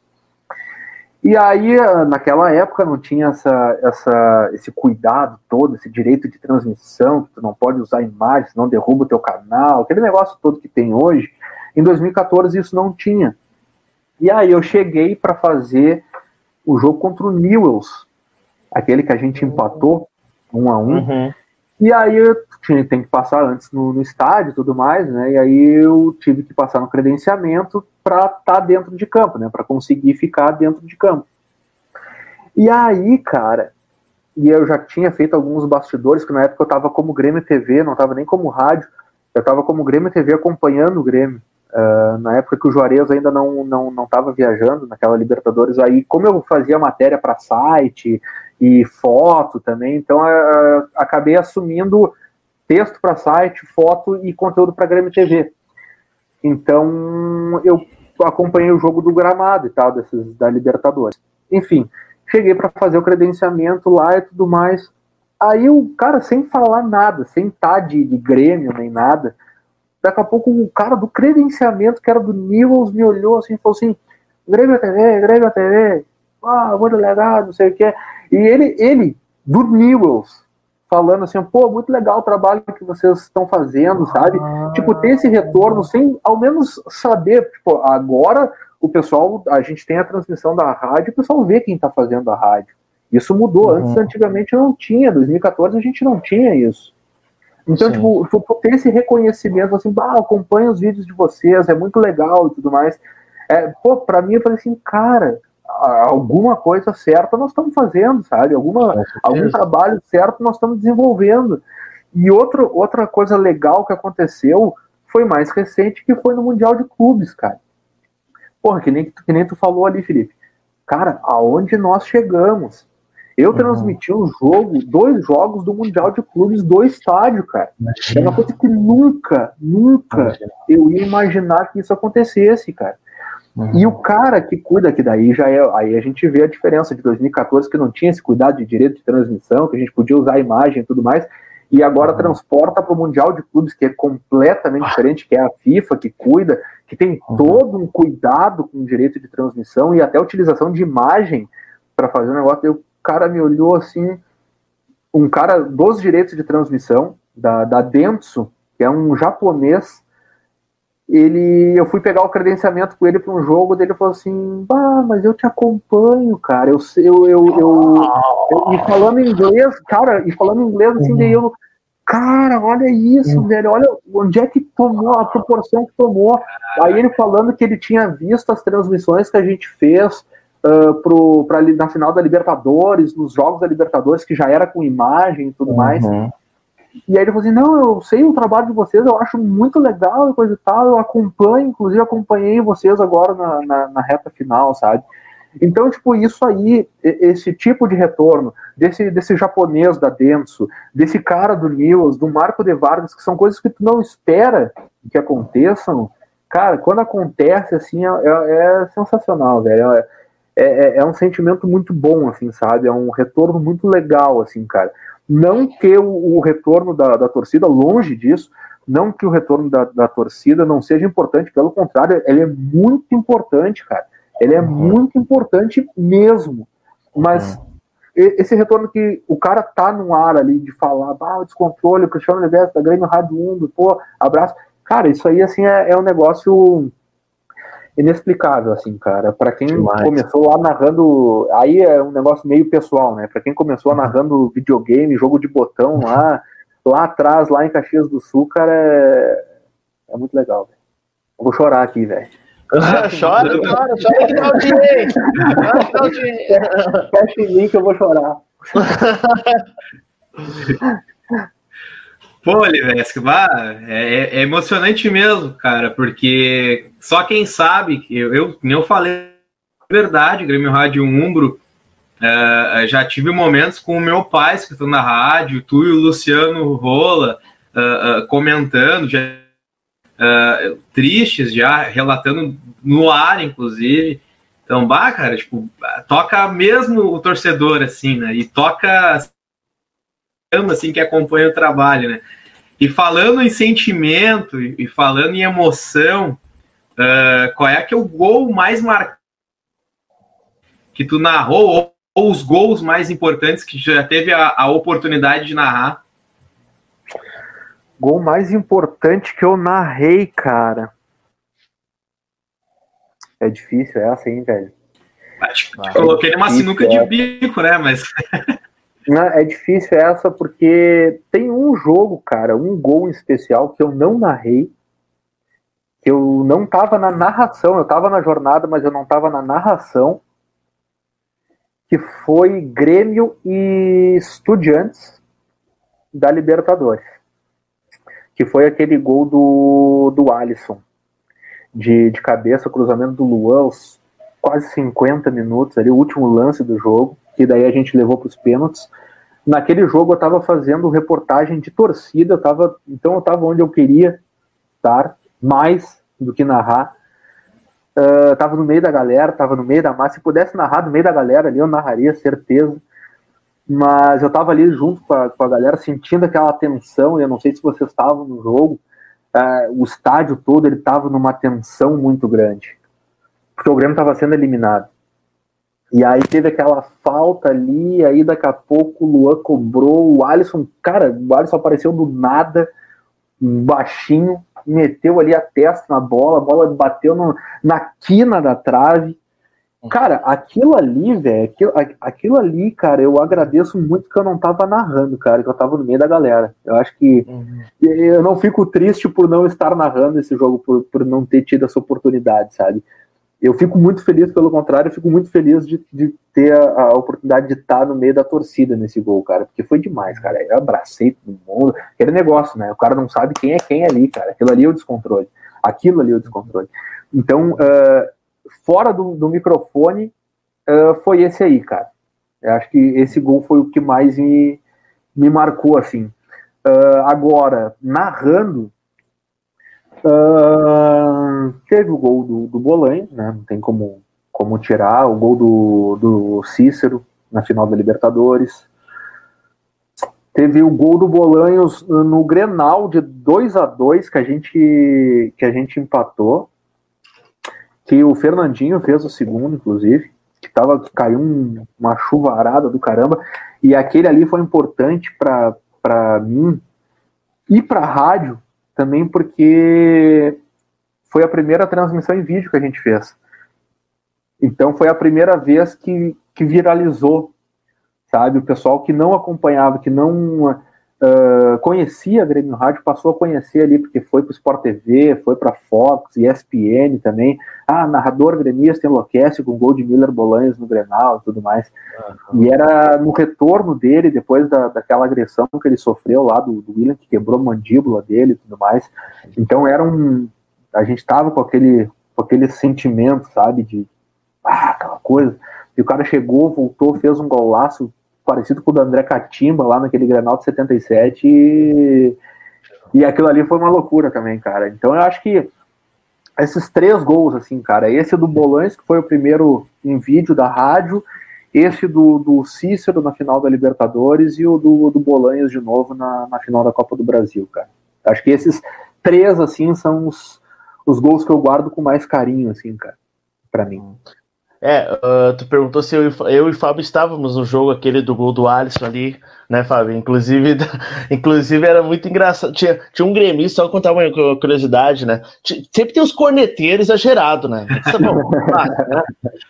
E aí, naquela época, não tinha essa, essa, esse cuidado todo, esse direito de transmissão, que tu não pode usar imagens, não derruba o teu canal, aquele negócio todo que tem hoje. Em 2014 isso não tinha. E aí eu cheguei para fazer o jogo contra o Newells, aquele que a gente empatou um a um. Uhum. E aí eu tinha, tem que passar antes no, no estádio e tudo mais, né? E aí eu tive que passar no credenciamento para estar tá dentro de campo, né? Para conseguir ficar dentro de campo. E aí, cara, e eu já tinha feito alguns bastidores, que na época eu estava como Grêmio TV, não estava nem como rádio, eu estava como Grêmio TV acompanhando o Grêmio. Uh, na época que o Juarez ainda não não não estava viajando naquela Libertadores aí como eu fazia matéria para site e foto também. Então, uh, acabei assumindo texto para site, foto e conteúdo para Grêmio TV. Então, eu acompanhei o jogo do gramado e tal, desses, da Libertadores. Enfim, cheguei para fazer o credenciamento lá e tudo mais. Aí o cara, sem falar nada, sem estar tá de, de Grêmio nem nada, daqui a pouco o cara do credenciamento, que era do Newells, me olhou assim e falou assim: Grêmio TV, Grêmio TV, ah, muito legal, não sei o que. E ele, ele, do Newells, falando assim, pô, muito legal o trabalho que vocês estão fazendo, sabe? Ah. Tipo, ter esse retorno sem ao menos saber, tipo, agora o pessoal, a gente tem a transmissão da rádio, o pessoal vê quem está fazendo a rádio. Isso mudou. Uhum. Antes, antigamente, não tinha. 2014 a gente não tinha isso. Então, Sim. tipo, tu, tu ter esse reconhecimento, assim, bah, acompanha os vídeos de vocês, é muito legal e tudo mais. É, pô, pra mim, eu falei assim, cara, alguma coisa certa nós estamos fazendo, sabe? Alguma, algum trabalho certo nós estamos desenvolvendo. E outro, outra coisa legal que aconteceu foi mais recente, que foi no Mundial de Clubes, cara. Porra, que nem, que nem tu falou ali, Felipe. Cara, aonde nós chegamos? Eu transmiti um jogo, dois jogos do Mundial de Clubes do estádio, cara. É uma coisa que nunca, nunca eu ia imaginar que isso acontecesse, cara. Uhum. E o cara que cuida, que daí já é. Aí a gente vê a diferença de 2014, que não tinha esse cuidado de direito de transmissão, que a gente podia usar a imagem e tudo mais, e agora uhum. transporta para o Mundial de Clubes, que é completamente ah. diferente, que é a FIFA que cuida, que tem uhum. todo um cuidado com o direito de transmissão e até utilização de imagem para fazer o negócio. E o cara me olhou assim, um cara dos direitos de transmissão, da, da Dentsu, que é um japonês ele eu fui pegar o credenciamento com ele para um jogo dele falou assim bah mas eu te acompanho cara eu eu eu, eu, eu e falando inglês cara e falando inglês assim daí eu cara olha isso uhum. velho olha onde é que tomou a proporção que tomou aí ele falando que ele tinha visto as transmissões que a gente fez uh, pro pra, na final da Libertadores nos jogos da Libertadores que já era com imagem e tudo uhum. mais e aí ele falou assim, não, eu sei o trabalho de vocês, eu acho muito legal e coisa e tal, eu acompanho, inclusive acompanhei vocês agora na, na, na reta final, sabe? Então, tipo, isso aí, esse tipo de retorno, desse, desse japonês da Denso, desse cara do News, do Marco de Vargas, que são coisas que tu não espera que aconteçam, cara, quando acontece, assim, é, é, é sensacional, velho. É, é, é, um sentimento muito bom, assim, sabe? É um retorno muito legal, assim, cara. Não que o, o retorno da, da, torcida, longe disso, não que o retorno da, da, torcida não seja importante, pelo contrário, ele é muito importante, cara. Ele é uhum. muito importante mesmo. Mas uhum. esse retorno que o cara tá no ar ali de falar, ah, o descontrole, o Cristiano Oliveira da Grêmio Rádio Mundo, pô, abraço. Cara, isso aí, assim, é, é um negócio inexplicável, assim, cara. Para quem Demais. começou lá narrando, aí é um negócio meio pessoal, né? Para quem começou uhum. narrando videogame, jogo de botão lá, lá atrás, lá em Caxias do Sul, cara, é, é muito legal. Véio. Vou chorar aqui, velho. chora, chora, chora que dá audiência. Fecha em mim que eu vou chorar. Pô, Olivesco, é, é, emocionante mesmo, cara, porque só quem sabe, eu, eu nem eu falei verdade, Grêmio Rádio Umbro, uh, já tive momentos com o meu pai escutando na rádio, tu e o Luciano Rola uh, uh, comentando, já, tristes já, relatando no ar, inclusive. Então, bah, cara, tipo, toca mesmo o torcedor, assim, né? E toca assim que acompanha o trabalho, né? E falando em sentimento e falando em emoção, uh, qual é que é o gol mais marcado que tu narrou ou, os gols mais importantes que já teve a, a oportunidade de narrar? Gol mais importante que eu narrei, cara. É difícil essa, hein, velho? Acho que ah, coloquei numa sinuca é. de bico, né? Mas. É difícil essa porque tem um jogo, cara, um gol em especial que eu não narrei, que eu não tava na narração, eu tava na jornada, mas eu não tava na narração, que foi Grêmio e Estudiantes da Libertadores. Que foi aquele gol do, do Alisson, de, de cabeça, cruzamento do Luan, quase 50 minutos ali, o último lance do jogo que daí a gente levou para os pênaltis. Naquele jogo eu estava fazendo reportagem de torcida, eu tava, então eu estava onde eu queria estar, mais do que narrar. Uh, tava no meio da galera, tava no meio da massa. Se pudesse narrar no meio da galera ali, eu narraria, certeza. Mas eu tava ali junto com a, com a galera, sentindo aquela tensão. Eu não sei se vocês estavam no jogo. Uh, o estádio todo ele tava numa tensão muito grande. Porque o Grêmio estava sendo eliminado. E aí teve aquela falta ali, aí daqui a pouco o Luan cobrou, o Alisson, cara, o Alisson apareceu do nada, baixinho, meteu ali a testa na bola, a bola bateu no, na quina da trave, Cara, aquilo ali, velho, aquilo, aquilo, ali, cara, eu agradeço muito que eu não tava narrando, cara, que eu tava no meio da galera. Eu acho que uhum. eu não fico triste por não estar narrando esse jogo, por, por não ter tido essa oportunidade, sabe? Eu fico muito feliz, pelo contrário, eu fico muito feliz de, de ter a, a, oportunidade de estar no meio da torcida nesse gol, cara, porque foi demais, cara. Eu abracei todo mundo. Aquele negócio, né? O cara não sabe quem é quem ali, cara. Aquilo ali é o descontrole. Aquilo ali é o descontrole. Então, uh, fora do, do microfone, uh, foi esse aí, cara. Eu acho que esse gol foi o que mais me, me marcou, assim. Uh, agora, narrando, teve o gol do, do Bolanho, né? Não tem como, como tirar. O gol do, do Cícero na final da Libertadores. Teve o gol do Bolanhos no Grenal de 2 a 2 que a gente que a gente empatou que o Fernandinho fez o segundo, inclusive, que tava que caiu um, uma chuvarada do caramba, e aquele ali foi importante para mim e para a rádio também porque foi a primeira transmissão em vídeo que a gente fez. Então foi a primeira vez que, que viralizou, sabe? O pessoal que não acompanhava, que não uh, conhecia a Grêmio Rádio, passou a conhecer ali, porque foi para o Sport TV, foi para Fox, ESPN também. Ah, narrador gremista enlouquece com gol de Miller Bolanhos no Grenal e tudo mais. Uhum. E era no retorno dele, depois da, daquela agressão que ele sofreu lá do, do William, que quebrou a mandíbula dele e tudo mais. Então era um. A gente tava com aquele, com aquele sentimento, sabe, de. Ah, aquela coisa. E o cara chegou, voltou, fez um golaço parecido com o do André Catimba lá naquele Grenal de 77 e, e aquilo ali foi uma loucura também, cara. Então eu acho que esses três gols, assim, cara, esse do Bolães, que foi o primeiro em vídeo da rádio, esse do, do Cícero na final da Libertadores e o do, do Bolanhos de novo na, na final da Copa do Brasil, cara. Acho que esses três, assim, são os, os gols que eu guardo com mais carinho, assim, cara, para mim. É, uh, tu perguntou se eu, eu e o Fábio estávamos no jogo aquele do gol do Alisson ali, né, Fábio? Inclusive, inclusive era muito engraçado. Tinha, tinha um gremista, só contar uma curiosidade, né? Sempre tem os corneteiros exagerados, né? É né?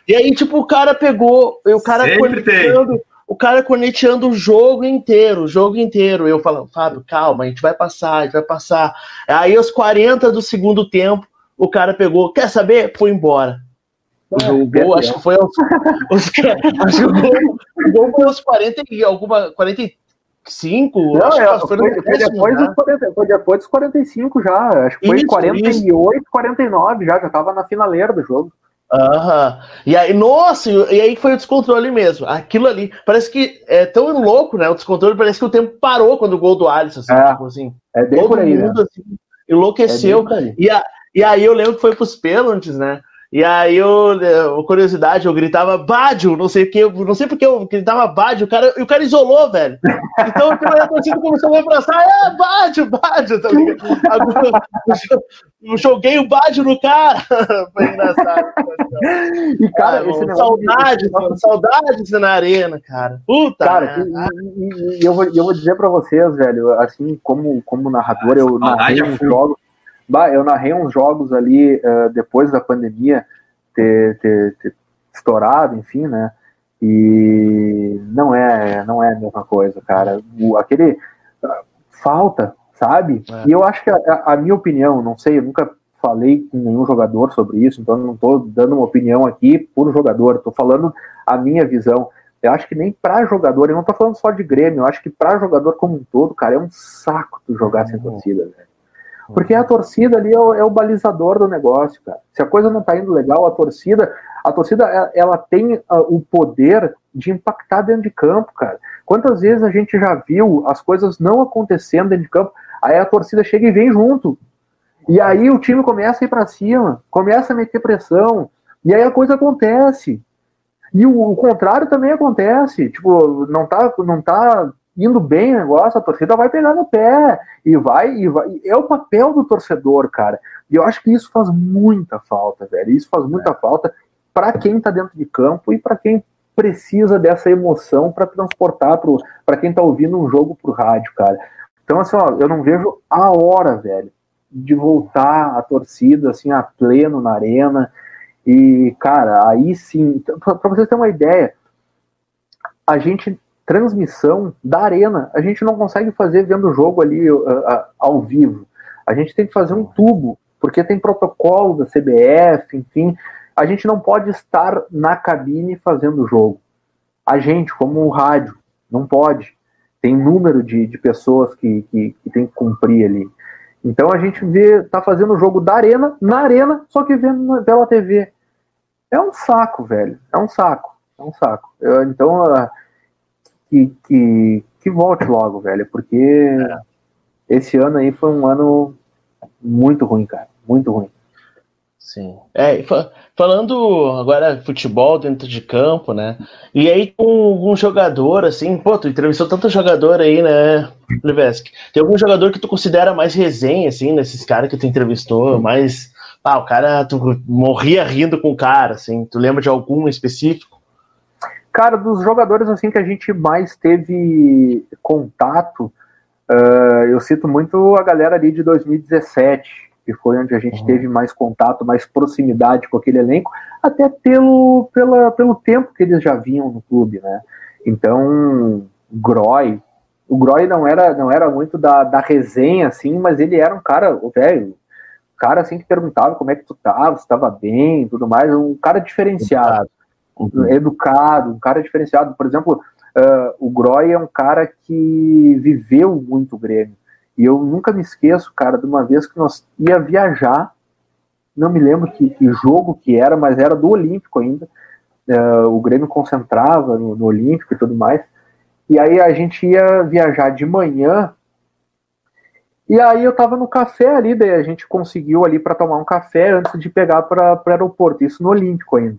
E aí, tipo, o cara pegou, o cara corneteando, o cara corneteando o jogo inteiro, o jogo inteiro. Eu falando, Fábio, calma, a gente vai passar, a gente vai passar. Aí, aos 40 do segundo tempo, o cara pegou, quer saber? Foi embora. O, é, gol, acho que foi aos, os, acho que o gol, o gol foi aos 40 e alguma 45, não, acho é, foi, foi, foi, depois dos 40, foi depois dos 45 já, acho que foi isso, 48, isso. 49 já, já tava na finaleira do jogo. Aham. E aí, nossa, e aí foi o descontrole mesmo. Aquilo ali, parece que é tão louco, né? O descontrole parece que o tempo parou quando o gol do Alisson, assim, é, tipo assim. É bem todo por aí, mundo, né? assim, enlouqueceu. É e, a, e aí eu lembro que foi pros pênaltis, né? E aí eu, curiosidade, eu gritava Bádio, não sei o que, não sei porque eu gritava Bádio, o cara, e o cara isolou, velho. Então a torcida começou a abraçar, é Bádio, Bádio, tá ligado? Eu joguei o Bádio no cara. Foi engraçado. E, cara, ah, esse saudades, de... saudades na arena, cara. Puta, cara. E, e, eu, vou, eu vou dizer pra vocês, velho, assim, como, como narrador, eu narrei um jogo Bah, eu narrei uns jogos ali uh, depois da pandemia ter, ter, ter, estourado, enfim, né? E não é, não é a mesma coisa, cara. O, aquele uh, falta, sabe? É. E eu acho que a, a, minha opinião, não sei, eu nunca falei com nenhum jogador sobre isso, então não estou dando uma opinião aqui por jogador, estou falando a minha visão. Eu acho que nem para jogador, eu não estou falando só de Grêmio, eu acho que para jogador como um todo, cara, é um saco tu jogar sem torcida, velho. Porque a torcida ali é o, é o, balizador do negócio, cara. Se a coisa não tá indo legal, a torcida, a torcida ela tem uh, o poder de impactar dentro de campo, cara. Quantas vezes a gente já viu as coisas não acontecendo dentro de campo, aí a torcida chega e vem junto. E aí o time começa a ir para cima, começa a meter pressão, e aí a coisa acontece. E o, o contrário também acontece. Tipo, não tá, não tá indo bem o negócio, a torcida vai pegar no pé e vai, e vai. É o papel do torcedor, cara. E eu acho que isso faz muita falta, velho. Isso faz muita é. falta para quem tá dentro de campo e para quem precisa dessa emoção para transportar para quem tá ouvindo um jogo pro rádio, cara. Então, assim, ó, eu não vejo a hora, velho, de voltar a torcida, assim, a pleno na arena E, cara, aí sim, para vocês terem uma ideia, a gente, transmissão da arena, a gente não consegue fazer vendo o jogo ali uh, uh, ao vivo. A gente tem que fazer um tubo, porque tem protocolo da CBF, enfim. A gente não pode estar na cabine fazendo o jogo. A gente, como um rádio, não pode. Tem número de, de pessoas que, que, que tem que cumprir ali. Então a gente vê, tá fazendo o jogo da arena, na arena, só que vendo pela TV. É um saco, velho. É um saco. É um saco. Eu, então, uh, que, que, que volte logo, velho, porque é. esse ano aí foi um ano muito ruim, cara. Muito ruim. Sim. É, falando agora futebol dentro de campo, né? E aí com um jogador, assim, pô, tu entrevistou tanto jogador aí, né, Levesque? Tem algum jogador que tu considera mais resenha, assim, nesses caras que tu entrevistou, mais. Ah, o cara, tu morria rindo com o cara, assim. Tu lembra de algum específico? Cara, dos jogadores, assim, que a gente mais teve contato, uh, eu cito muito a galera ali de 2017 que foi onde a gente uhum. teve mais contato, mais proximidade com aquele elenco, até pelo, pela, pelo tempo que eles já vinham no clube, né? Então, Groy, o Groy não era, não era muito da, da resenha, assim, mas ele era um cara, velho, cara assim que perguntava como é que tu tava, se estava bem, tudo mais, um cara diferenciado, uhum. educado, um cara diferenciado. Por exemplo, uh, o Groy é um cara que viveu muito o Grêmio. E eu nunca me esqueço, cara, de uma vez que nós ia viajar, não me lembro que, que jogo que era, mas era do Olímpico ainda. Uh, o Grêmio concentrava no, no, Olímpico e tudo mais. E aí a gente ia viajar de manhã. E aí eu tava no café ali, daí a gente conseguiu ali para tomar um café antes de pegar para o aeroporto, isso no Olímpico ainda.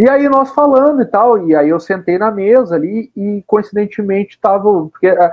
E aí nós falando e tal, e aí eu sentei na mesa ali e coincidentemente tava. Porque, uh,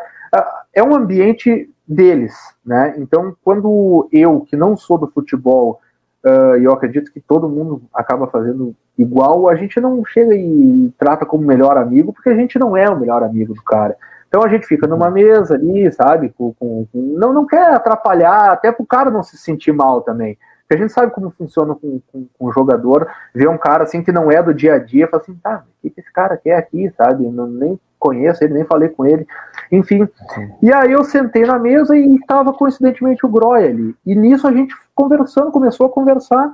é um ambiente deles, né? Então, quando eu, que não sou do futebol, uh, e eu acredito que todo mundo acaba fazendo igual, a gente não chega e trata como melhor amigo, porque a gente não é o melhor amigo do cara. Então a gente fica numa mesa ali, sabe? Com, com, com, não, não quer atrapalhar, até para o cara não se sentir mal também. Porque a gente sabe como funciona com, com, com o jogador, ver um cara assim que não é do dia a dia, fala assim, tá, o que, que esse cara quer aqui, sabe? Não, nem conheço ele, nem falei com ele, enfim. Sim. E aí eu sentei na mesa e estava coincidentemente o Groy ali. E nisso a gente conversando, começou a conversar.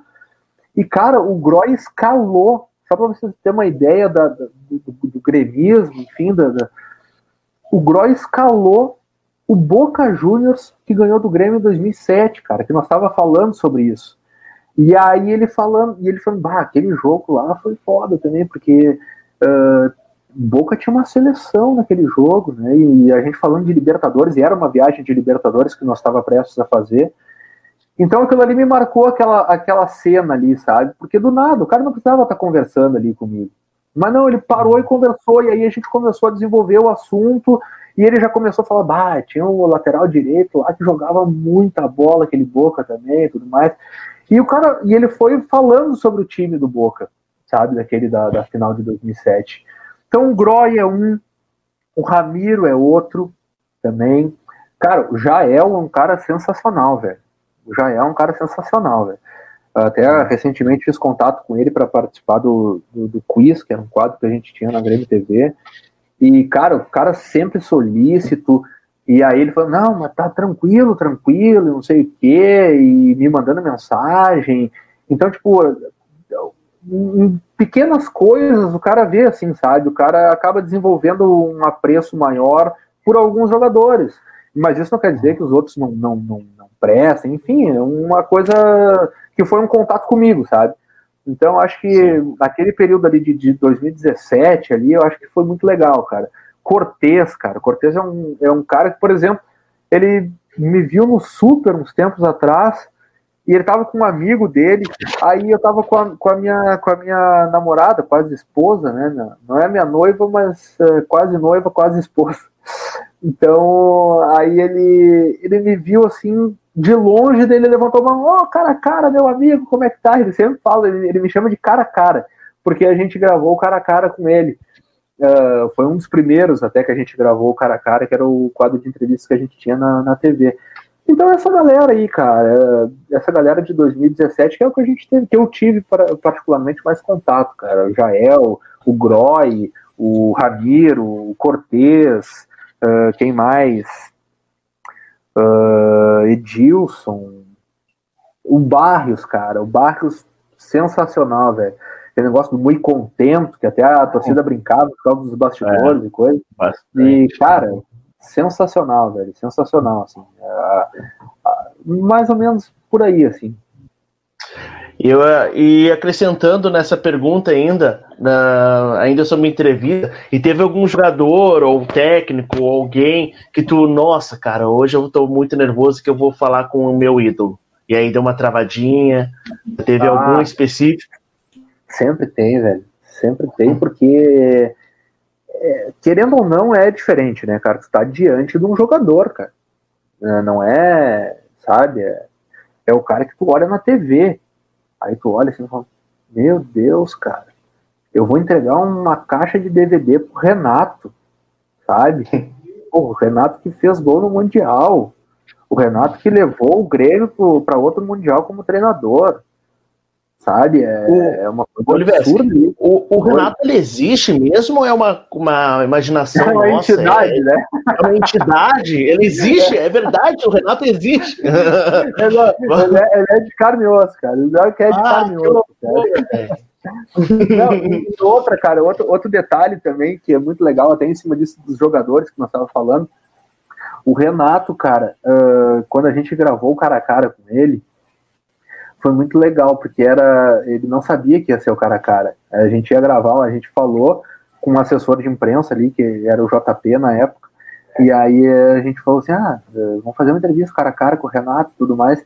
E cara, o Groy escalou, só para vocês terem uma ideia da, da do, do, do, gremismo, enfim, da, da, o Groy escalou o Boca Juniors que ganhou do Grêmio em 2007, cara, que nós estava falando sobre isso. E aí ele falando, e ele falando, bah, aquele jogo lá foi foda também, porque uh, Boca tinha uma seleção naquele jogo, né? E a gente falando de Libertadores, e era uma viagem de Libertadores que nós estava prestes a fazer. Então aquilo ali me marcou aquela, aquela cena ali, sabe? Porque do nada, o cara não precisava estar conversando ali comigo. Mas não, ele parou e conversou, e aí a gente começou a desenvolver o assunto, e ele já começou a falar, bah, tinha o lateral direito lá que jogava muita bola, aquele Boca também, tudo mais. E o cara, e ele foi falando sobre o time do Boca, sabe, daquele da, da final de 2007. Então o Groy é um, o Ramiro é outro também. Cara, o Jael é um cara sensacional, velho. O Jael é um cara sensacional, velho. Até recentemente fiz contato com ele para participar do, do, do, quiz, que era um quadro que a gente tinha na Grêmio TV. E, cara, o cara sempre solícito. E aí ele falou, não, mas tá tranquilo, tranquilo, não sei o quê, e me mandando mensagem. Então, tipo, em pequenas coisas o cara vê assim, sabe? O cara acaba desenvolvendo um apreço maior por alguns jogadores. Mas isso não quer dizer que os outros não, não, não, não prestem, enfim, é uma coisa que foi um contato comigo, sabe? Então, acho que naquele período ali de, de 2017, ali, eu acho que foi muito legal, cara. Cortez, cara. Cortez é um, é um cara que, por exemplo, ele me viu no Super uns tempos atrás e ele tava com um amigo dele, aí eu tava com a, com a, minha, com a minha namorada, quase esposa, né? Não é minha noiva, mas é, quase noiva, quase esposa. Então, aí ele, ele me viu assim, de longe dele levantou a mão, ó, oh, cara a cara, meu amigo, como é que tá? Ele sempre fala, ele, ele me chama de cara a cara, porque a gente gravou cara a cara com ele. Uh, foi um dos primeiros até que a gente gravou cara a cara, que era o quadro de entrevistas que a gente tinha na, na TV. Então essa galera aí, cara, essa galera de 2017 que é o que a gente teve, que eu tive particularmente mais contato, cara. O Jael, o Groy, o Ramiro, o Cortez, uh, quem mais? Uh, Edilson, o Barrios, cara, o Barrios sensacional, velho. Aquele negócio do muito contento, que até a torcida brincava por causa dos bastidores é, e coisa. E, cara, sensacional, velho. Sensacional, assim. É, mais ou menos por aí, assim. Eu, e acrescentando nessa pergunta ainda, na, ainda sobre entrevista, e teve algum jogador, ou técnico, ou alguém que tu, nossa, cara, hoje eu tô muito nervoso que eu vou falar com o meu ídolo. E aí deu uma travadinha, teve ah, algum específico? Sempre tem, velho. Sempre tem, porque é, querendo ou não, é diferente, né, cara? Tu tá diante de um jogador, cara. Não é, sabe? É, é o cara que tu olha na TV. Aí tu olha assim e fala, meu Deus, cara, eu vou entregar uma caixa de DVD pro Renato, sabe? O Renato que fez gol no Mundial. O Renato que levou o Grêmio para outro Mundial como treinador sabe? É, o, é uma coisa Oliver, absurda. O, o Renato ele existe mesmo ou é uma, uma imaginação é uma nossa? Entidade, é, né? é uma entidade, ele existe, é verdade, o Renato existe. ele, é, ele é de carne e osso, cara. Ele é de ah, carne e osso, cara. Não, e outra, cara, outro, outro detalhe também que é muito legal, até em cima disso dos jogadores que nós estávamos falando. O Renato, cara, uh, quando a gente gravou o cara a cara com ele, foi muito legal, porque era ele não sabia que ia ser o cara a cara. A gente ia gravar, a gente falou com um assessor de imprensa ali, que era o JP na época, e aí a gente falou assim, ah, vamos fazer uma entrevista cara a cara com o Renato e tudo mais.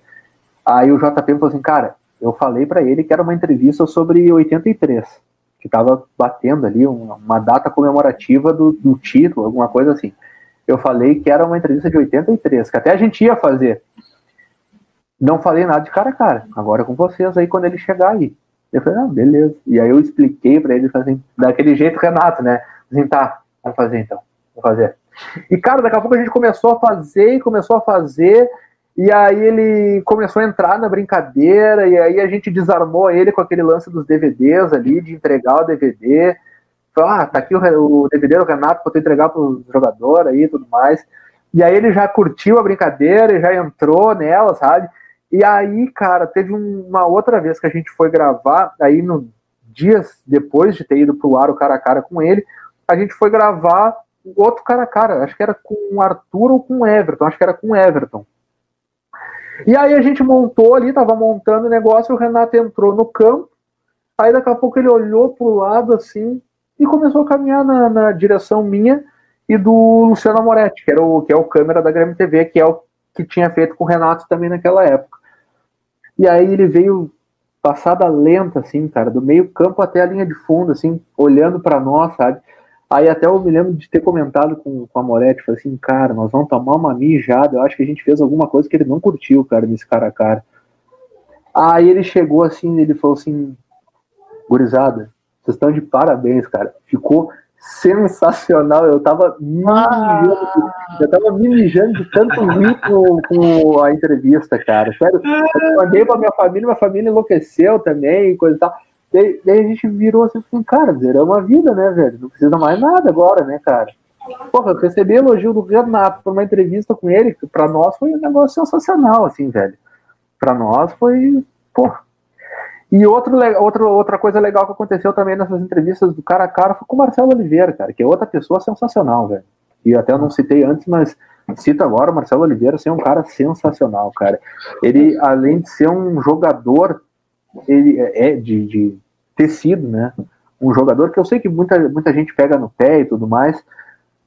Aí o JP falou assim, cara, eu falei para ele que era uma entrevista sobre 83, que tava batendo ali uma, uma data comemorativa do, do título, alguma coisa assim. Eu falei que era uma entrevista de 83, que até a gente ia fazer, não falei nada de cara a cara. Agora é com vocês aí quando ele chegar aí. Eu falei, ah, beleza. E aí eu expliquei para ele assim, daquele jeito, Renato, né? Assim, tá, vamos fazer então. Vamos fazer. E, cara, daqui a pouco a gente começou a fazer e começou a fazer. E aí ele começou a entrar na brincadeira, e aí a gente desarmou ele com aquele lance dos DVDs ali, de entregar o DVD. Falou, ah, tá aqui o, o DVD do Renato pra tu entregar pro jogador aí e tudo mais. E aí ele já curtiu a brincadeira e já entrou nela, sabe? E aí, cara, teve uma outra vez que a gente foi gravar, aí no dias depois de ter ido pro ar o cara a cara com ele, a gente foi gravar outro cara a cara, acho que era com o Arthur ou com o Everton, acho que era com o Everton. E aí a gente montou ali, tava montando o negócio, o Renato entrou no campo, aí daqui a pouco ele olhou pro lado assim e começou a caminhar na, na direção minha e do Luciano Moretti, que, era o, que é o câmera da Grêmio TV, que é o que tinha feito com o Renato também naquela época. E aí ele veio passada lenta, assim, cara, do meio campo até a linha de fundo, assim, olhando para nós, sabe? Aí até eu me lembro de ter comentado com, com a Moretti, falei assim, cara, nós vamos tomar uma mijada, eu acho que a gente fez alguma coisa que ele não curtiu, cara, nesse cara a cara. Aí ele chegou assim, ele falou assim, gurizada, vocês estão de parabéns, cara. Ficou sensacional. Eu tava me mijando, ah. eu tava me mijando de tanto rir com, com, a entrevista, cara. Sério, eu mandei pra minha família, minha família enlouqueceu também, coisa e tal. Daí, daí, a gente virou assim, assim cara, é uma vida, né, velho? Não precisa mais nada agora, né, cara? Porra, eu recebi elogio do Renato por uma entrevista com ele, que pra nós foi um negócio sensacional, assim, velho. Pra nós foi, porra, e outro, outro, outra coisa legal que aconteceu também nessas entrevistas do cara a cara foi com o Marcelo Oliveira, cara, que é outra pessoa sensacional, velho. E até eu não citei antes, mas cito agora o Marcelo Oliveira assim, é um cara sensacional, cara. Ele, além de ser um jogador, ele é de, de tecido, né? Um jogador que eu sei que muita, muita gente pega no pé e tudo mais,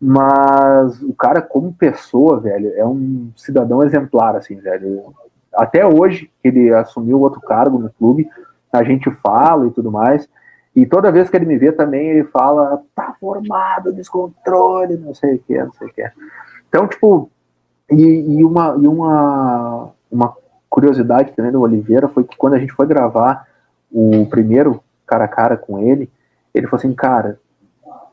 mas o cara, como pessoa, velho, é um cidadão exemplar, assim, velho. Até hoje, ele assumiu outro cargo no clube, a gente fala e tudo mais. E toda vez que ele me vê também, ele fala, tá formado, descontrole, não sei o que, não sei o que. Então, tipo, e, e, uma, e uma, uma curiosidade também do Oliveira foi que quando a gente foi gravar o primeiro cara a cara com ele, ele falou assim, cara,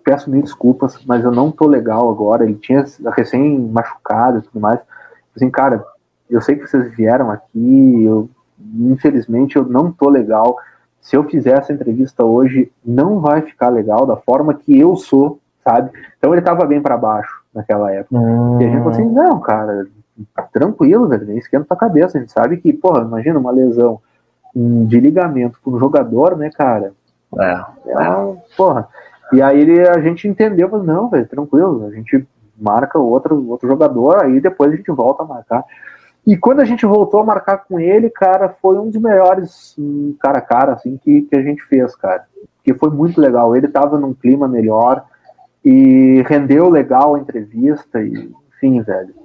peço mil desculpas, mas eu não tô legal agora. Ele tinha recém machucado e tudo mais. Assim, cara, eu sei que vocês vieram aqui, eu, infelizmente eu não tô legal. Se eu fizer essa entrevista hoje, não vai ficar legal da forma que eu sou, sabe? Então ele tava bem para baixo naquela época. Hum. E a gente falou assim, não, cara, tranquilo, velho, nem esquenta a cabeça. A gente sabe que, porra, imagina uma lesão de ligamento para um jogador, né, cara? É. é porra. E aí ele, a gente entendeu, falou, não, velho, tranquilo, a gente marca outro, outro jogador, aí depois a gente volta a marcar. E quando a gente voltou a marcar com ele, cara, foi um dos melhores um, cara a cara, assim, que, que a gente fez, cara. Que foi muito legal. Ele tava num clima melhor e rendeu legal a entrevista e, enfim, velho.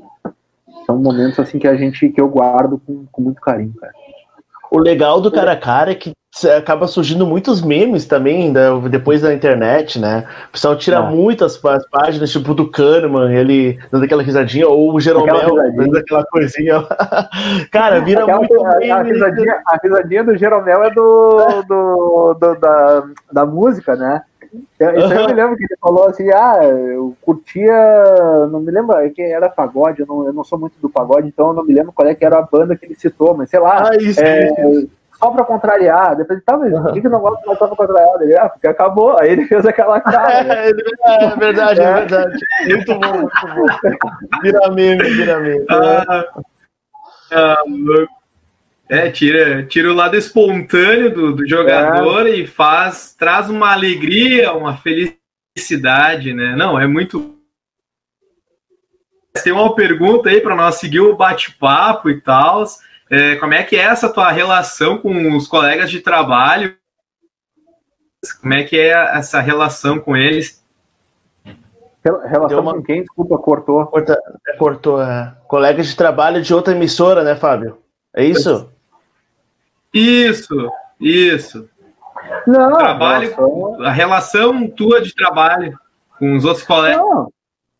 São momentos, assim, que a gente, que eu guardo com, com muito carinho, cara. O legal do cara a cara é que acaba surgindo muitos memes também da, depois da internet, né? O pessoal tira é. muitas páginas, tipo do Kahneman, ele dando aquela risadinha, ou o Jeromel dando aquela coisinha. Cara, vira aquela, muito a, meme. A risadinha, a risadinha, do Jeromel é do, do, do da, da música, né? Isso uhum. eu me lembro que ele falou assim, ah, eu curtia, não me lembro é que era pagode, eu não, eu não sou muito do pagode, então eu não me lembro qual é que era a banda que ele citou, mas sei lá, ah, isso, é, isso só pra contrariar. Depois ele, tá, mas por que, que não gosta mais só pra contrariar? Ele, ah, porque acabou. Aí ele fez aquela cara. Né? É, é, verdade, é, é verdade. Muito bom, muito bom. Vira meme, vira meme. Ah, ah, é, tira, tira o lado espontâneo do, do jogador é. e faz, traz uma alegria, uma felicidade, né? Não, é muito. Tem uma pergunta aí para nós seguir o bate-papo e tal. É, como é que é essa tua relação com os colegas de trabalho? Como é que é essa relação com eles? Relação uma... com quem? Desculpa, cortou. Corta, cortou. É. Colegas de trabalho de outra emissora, né, Fábio? É isso? Isso, isso. Não, trabalho, relação... a relação tua de trabalho com os outros colegas. Não,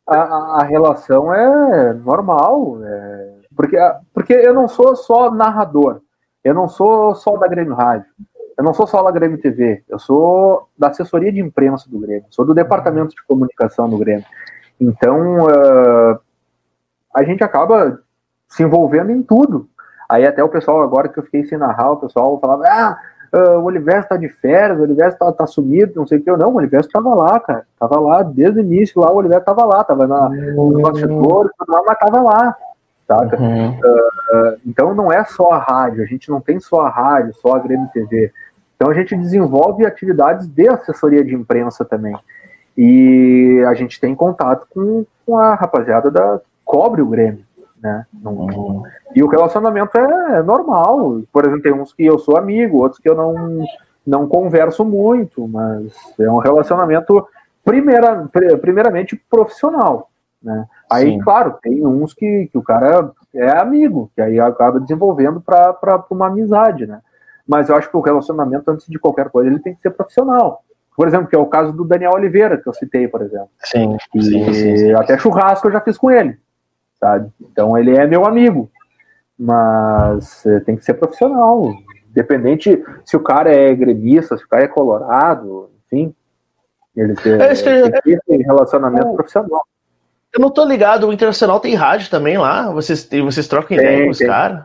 a, a relação é normal. É porque, porque eu não sou só narrador, eu não sou só da Grêmio Rádio, eu não sou só da Grêmio TV, eu sou da assessoria de imprensa do Grêmio, sou do departamento de comunicação do Grêmio. Então, uh, a gente acaba se envolvendo em tudo. Aí até o pessoal, agora que eu fiquei sem narrar, o pessoal falava, ah, uh, o Oliver tá de férias, o Oliver tá, tá sumido, não sei o que. Não, o Oliver estava lá, cara. Tava lá desde o início, lá o Oliver estava lá, tava na, nos bastidores, mas tava lá saca? Uhum. Uh, então não é só a rádio, a gente não tem só a rádio, só a Grêmio TV. Então a gente desenvolve atividades de assessoria de imprensa também. E a gente tem contato com, com a rapaziada da cobre o Grêmio, né? Uhum. E o relacionamento é, é, normal. Por exemplo, tem uns que eu sou amigo, outros que eu não, não converso muito, mas é um relacionamento primeira, primeiramente profissional. Né? Aí, Sim. claro, tem uns que, que o cara é amigo, que aí acaba desenvolvendo para uma amizade, né? Mas eu acho que o relacionamento, antes de qualquer coisa, ele tem que ser profissional. Por exemplo, que é o caso do Daniel Oliveira, que eu citei, por exemplo. Sim, e sim, sim, sim. até churrasco eu já fiz com ele, sabe? Então ele é meu amigo. Mas eh, tem que ser profissional. Independente se o cara é gremista, se o cara é colorado, enfim. Ele tem, é, tem que ter relacionamento é, profissional. Eu não tô ligado, o Internacional tem rádio também lá, vocês, vocês trocam ideia com os caras?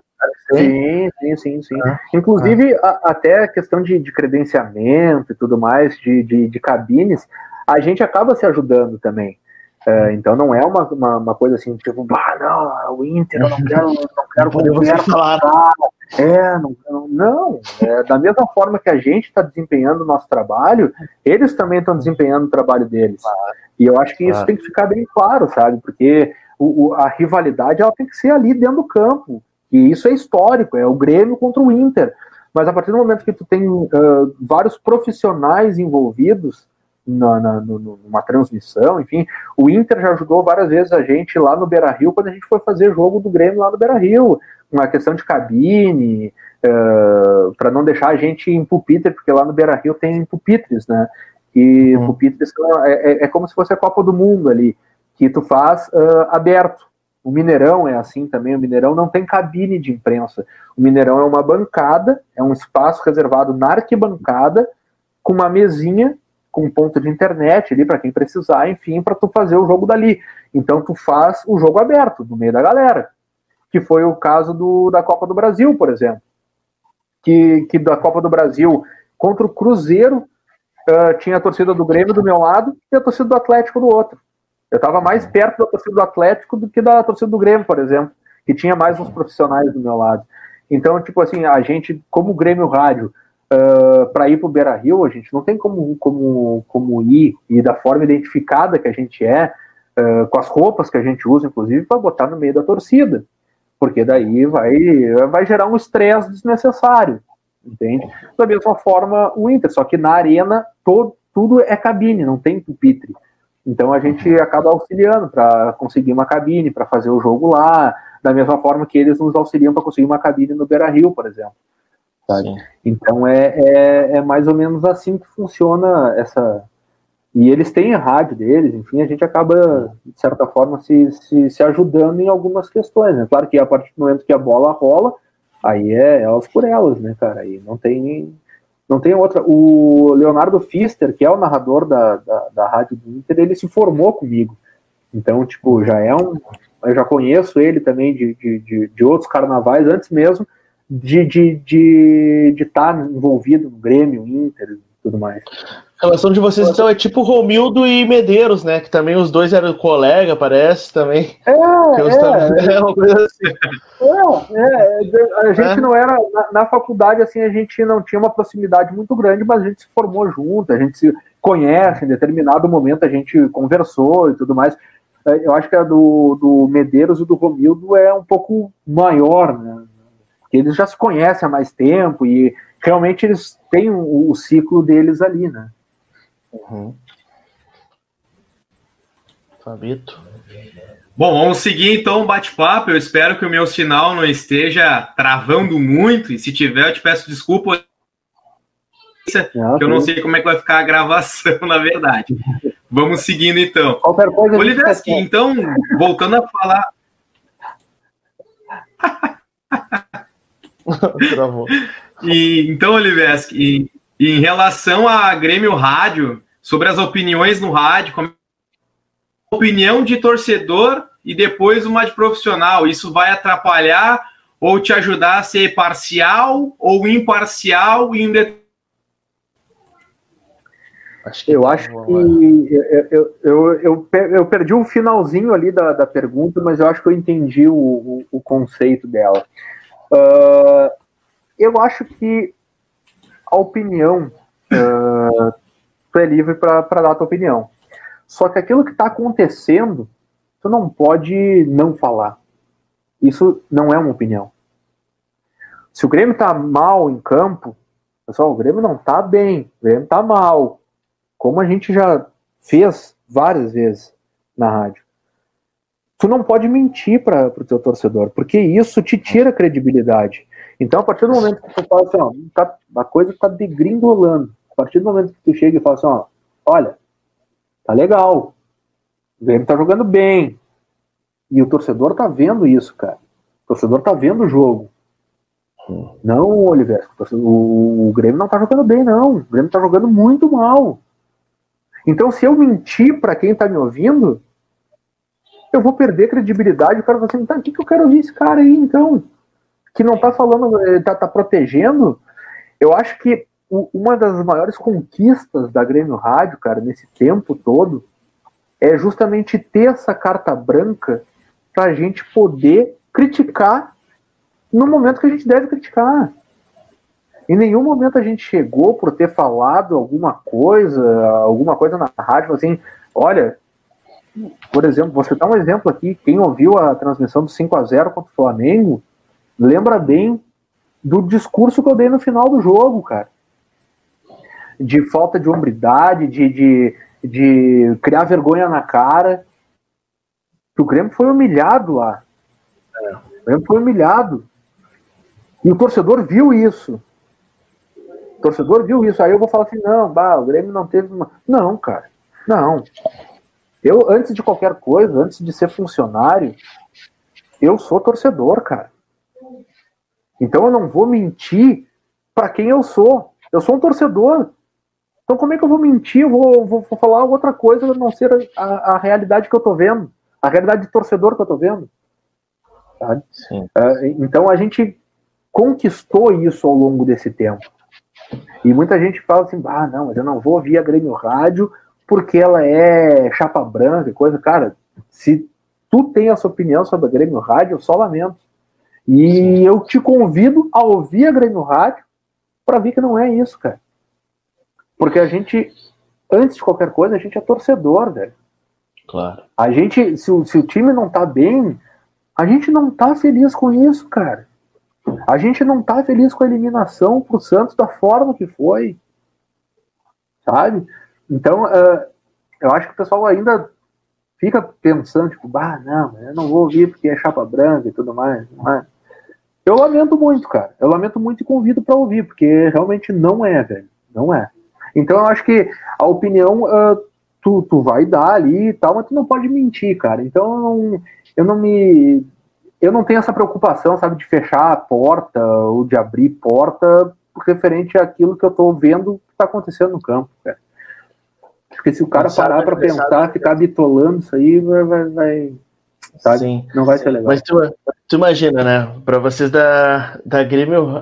Sim, sim, sim, sim. Ah, Inclusive, ah. A, até a questão de, de, credenciamento e tudo mais, de, de, de, cabines, a gente acaba se ajudando também. É, então não é uma, uma, uma, coisa assim, tipo, ah, não, o Inter, eu não quero, não quero poder falar. É, não, não, é, da mesma forma que a gente está desempenhando o nosso trabalho, eles também estão desempenhando o trabalho deles. E eu acho que isso tem que ficar bem claro, sabe? Porque o, o, a rivalidade ela tem que ser ali dentro do campo. E isso é histórico, é o Grêmio contra o Inter. Mas a partir do momento que tu tem uh, vários profissionais envolvidos na, na, numa transmissão, enfim, o Inter já ajudou várias vezes a gente lá no Beira Rio, quando a gente foi fazer jogo do Grêmio lá no Beira Rio uma questão de cabine, uh, para não deixar a gente em pupitre, porque lá no Beira Rio tem pupitres, né? E uhum. pupitres é, é, é, como se fosse a Copa do Mundo ali, que tu faz uh, aberto. O Mineirão é assim também, o Mineirão não tem cabine de imprensa. O Mineirão é uma bancada, é um espaço reservado na arquibancada, com uma mesinha, com um ponto de internet ali para quem precisar, enfim, para tu fazer o jogo dali. Então tu faz o jogo aberto, no meio da galera. que foi o caso do, da Copa do Brasil, por exemplo. Que, que da Copa do Brasil contra o Cruzeiro uh, tinha a torcida do Grêmio do meu lado e a torcida do Atlético do outro. Eu estava mais perto da torcida do Atlético do que da torcida do Grêmio, por exemplo, que tinha mais uns profissionais do meu lado. Então, tipo assim, a gente, como Grêmio Rádio, uh, para ir para o Beira Rio, a gente não tem como, como, como ir e da forma identificada que a gente é, uh, com as roupas que a gente usa, inclusive, para botar no meio da torcida. Porque daí vai, vai gerar um estresse desnecessário, entende? Da mesma forma o Inter, só que na arena todo, tudo é cabine, não tem pupitre. Então a gente acaba auxiliando para conseguir uma cabine, para fazer o jogo lá, da mesma forma que eles nos auxiliam para conseguir uma cabine no Beira Rio, por exemplo. Então é, é, é, mais ou menos assim que funciona essa. E eles têm a rádio deles, enfim, a gente acaba, de certa forma, se, se, se ajudando em algumas questões. Né? Claro que a partir do momento que a bola rola, aí é elas por elas, né, cara? Aí não tem, não tem outra. O Leonardo Fister, que é o narrador da, da, da rádio do Inter, ele se formou comigo. Então, tipo, já é um. Eu já conheço ele também de, de, de, de outros carnavais antes mesmo de estar de, de, de tá envolvido no Grêmio, Inter e tudo mais. A relação de vocês, então, é tipo Romildo e Medeiros, né? Que também os dois eram colega, parece, também. É, é, é uma coisa assim. É, é, a gente é. não era, na, na, faculdade, assim, a gente não tinha uma proximidade muito grande, mas a gente se formou junto, a gente se conhece, em determinado momento a gente conversou e tudo mais. É, eu acho que a do, do Medeiros e do Romildo é um pouco maior, né? Porque eles já se conhecem há mais tempo e realmente eles têm o, o ciclo deles ali, né? Uhum. Fabito. Bom, vamos seguir então o bate-papo. Eu espero que o meu sinal não esteja travando muito. E se tiver, eu te peço desculpa. que eu não sei como é que vai ficar a gravação, na verdade. Vamos seguindo então. Oliveski, então, voltando a falar. Travou. E, então, Oliveski, em relação a Grêmio Rádio, sobre as opiniões no rádio, como... opinião de torcedor e depois uma de profissional, isso vai atrapalhar ou te ajudar a ser parcial ou imparcial em eu tá acho que eu, eu, eu, eu, eu, perdi o finalzinho ali da, da pergunta, mas eu acho que eu entendi o, o, o conceito dela. Uh, eu acho que a opinião, uh, tu é livre para dar a tua opinião. Só que aquilo que está acontecendo, tu não pode não falar. Isso não é uma opinião. Se o Grêmio está mal em campo, pessoal, o Grêmio não está bem, o Grêmio está mal. Como a gente já fez várias vezes na rádio tu não pode mentir para o teu torcedor, porque isso te tira credibilidade. Então, a partir do momento que tu fala assim, ó, tá, a coisa está degringolando, a partir do momento que tu chega e fala assim, ó, olha, tá legal, o Grêmio tá jogando bem, e o torcedor tá vendo isso, cara. O torcedor tá vendo o jogo. Não, Oliver, o, o Grêmio não tá jogando bem, não. O Grêmio tá jogando muito mal. Então, se eu mentir para quem tá me ouvindo, eu vou perder credibilidade. O cara vai assim, tá, o que, que eu quero ouvir esse cara aí, então? Que não tá falando, eh, tá, tá protegendo. Eu acho que uma das maiores conquistas da Grêmio Rádio, cara, nesse tempo todo, é justamente ter essa carta branca para a gente poder criticar no momento que a gente deve criticar. Em nenhum momento a gente chegou por ter falado alguma coisa, alguma coisa na rádio, assim, olha, por exemplo, você dá um exemplo aqui, quem ouviu a transmissão do 5 a 0 contra o Flamengo, lembra bem do discurso que eu dei no final do jogo, cara. De falta de hombridade, de, de, de criar vergonha na cara. O Grêmio foi humilhado lá. O Grêmio foi humilhado. E o torcedor viu isso. O torcedor viu isso. Aí eu vou falar assim: não, bah, o Grêmio não teve uma. Não, cara. Não. Eu, antes de qualquer coisa, antes de ser funcionário, eu sou torcedor, cara. Então eu não vou mentir para quem eu sou. Eu sou um torcedor. Então como é que eu vou mentir? Eu vou, vou, vou falar outra coisa a não ser a, a, realidade que eu tô vendo. A realidade de torcedor que eu tô vendo. Uh, então a gente conquistou isso ao longo desse tempo. E muita gente fala assim, ah, não, mas eu não vou ouvir a Grêmio Rádio porque ela é chapa branca e coisa. Cara, se tu tem essa opinião sobre a Grêmio Rádio, eu só lamento. E eu te convido a ouvir a Grêmio Rádio para ver que não é isso, cara. Porque a gente, antes de qualquer coisa, a gente é torcedor, velho. Claro. A gente, se o, se o time não tá bem, a gente não tá feliz com isso, cara. A gente não tá feliz com a eliminação pro Santos da forma que foi. Sabe? Então, uh, eu acho que o pessoal ainda fica pensando, tipo, bah, não, eu não vou ouvir porque é chapa branca e tudo mais. mais. Eu lamento muito, cara. Eu lamento muito e convido para ouvir, porque realmente não é, velho. Não é. Então eu acho que a opinião uh, tu, tu vai dar ali e tal, mas tu não pode mentir, cara. Então eu não, eu não me. Eu não tenho essa preocupação, sabe, de fechar a porta ou de abrir porta referente àquilo que eu tô vendo que tá acontecendo no campo, cara. Porque se o cara parar para pensar, ficar bitolando isso aí, vai, vai, vai sabe? Sim. Não vai ser legal. Mas tu, tu imagina, né? Para vocês da, da Grêmio,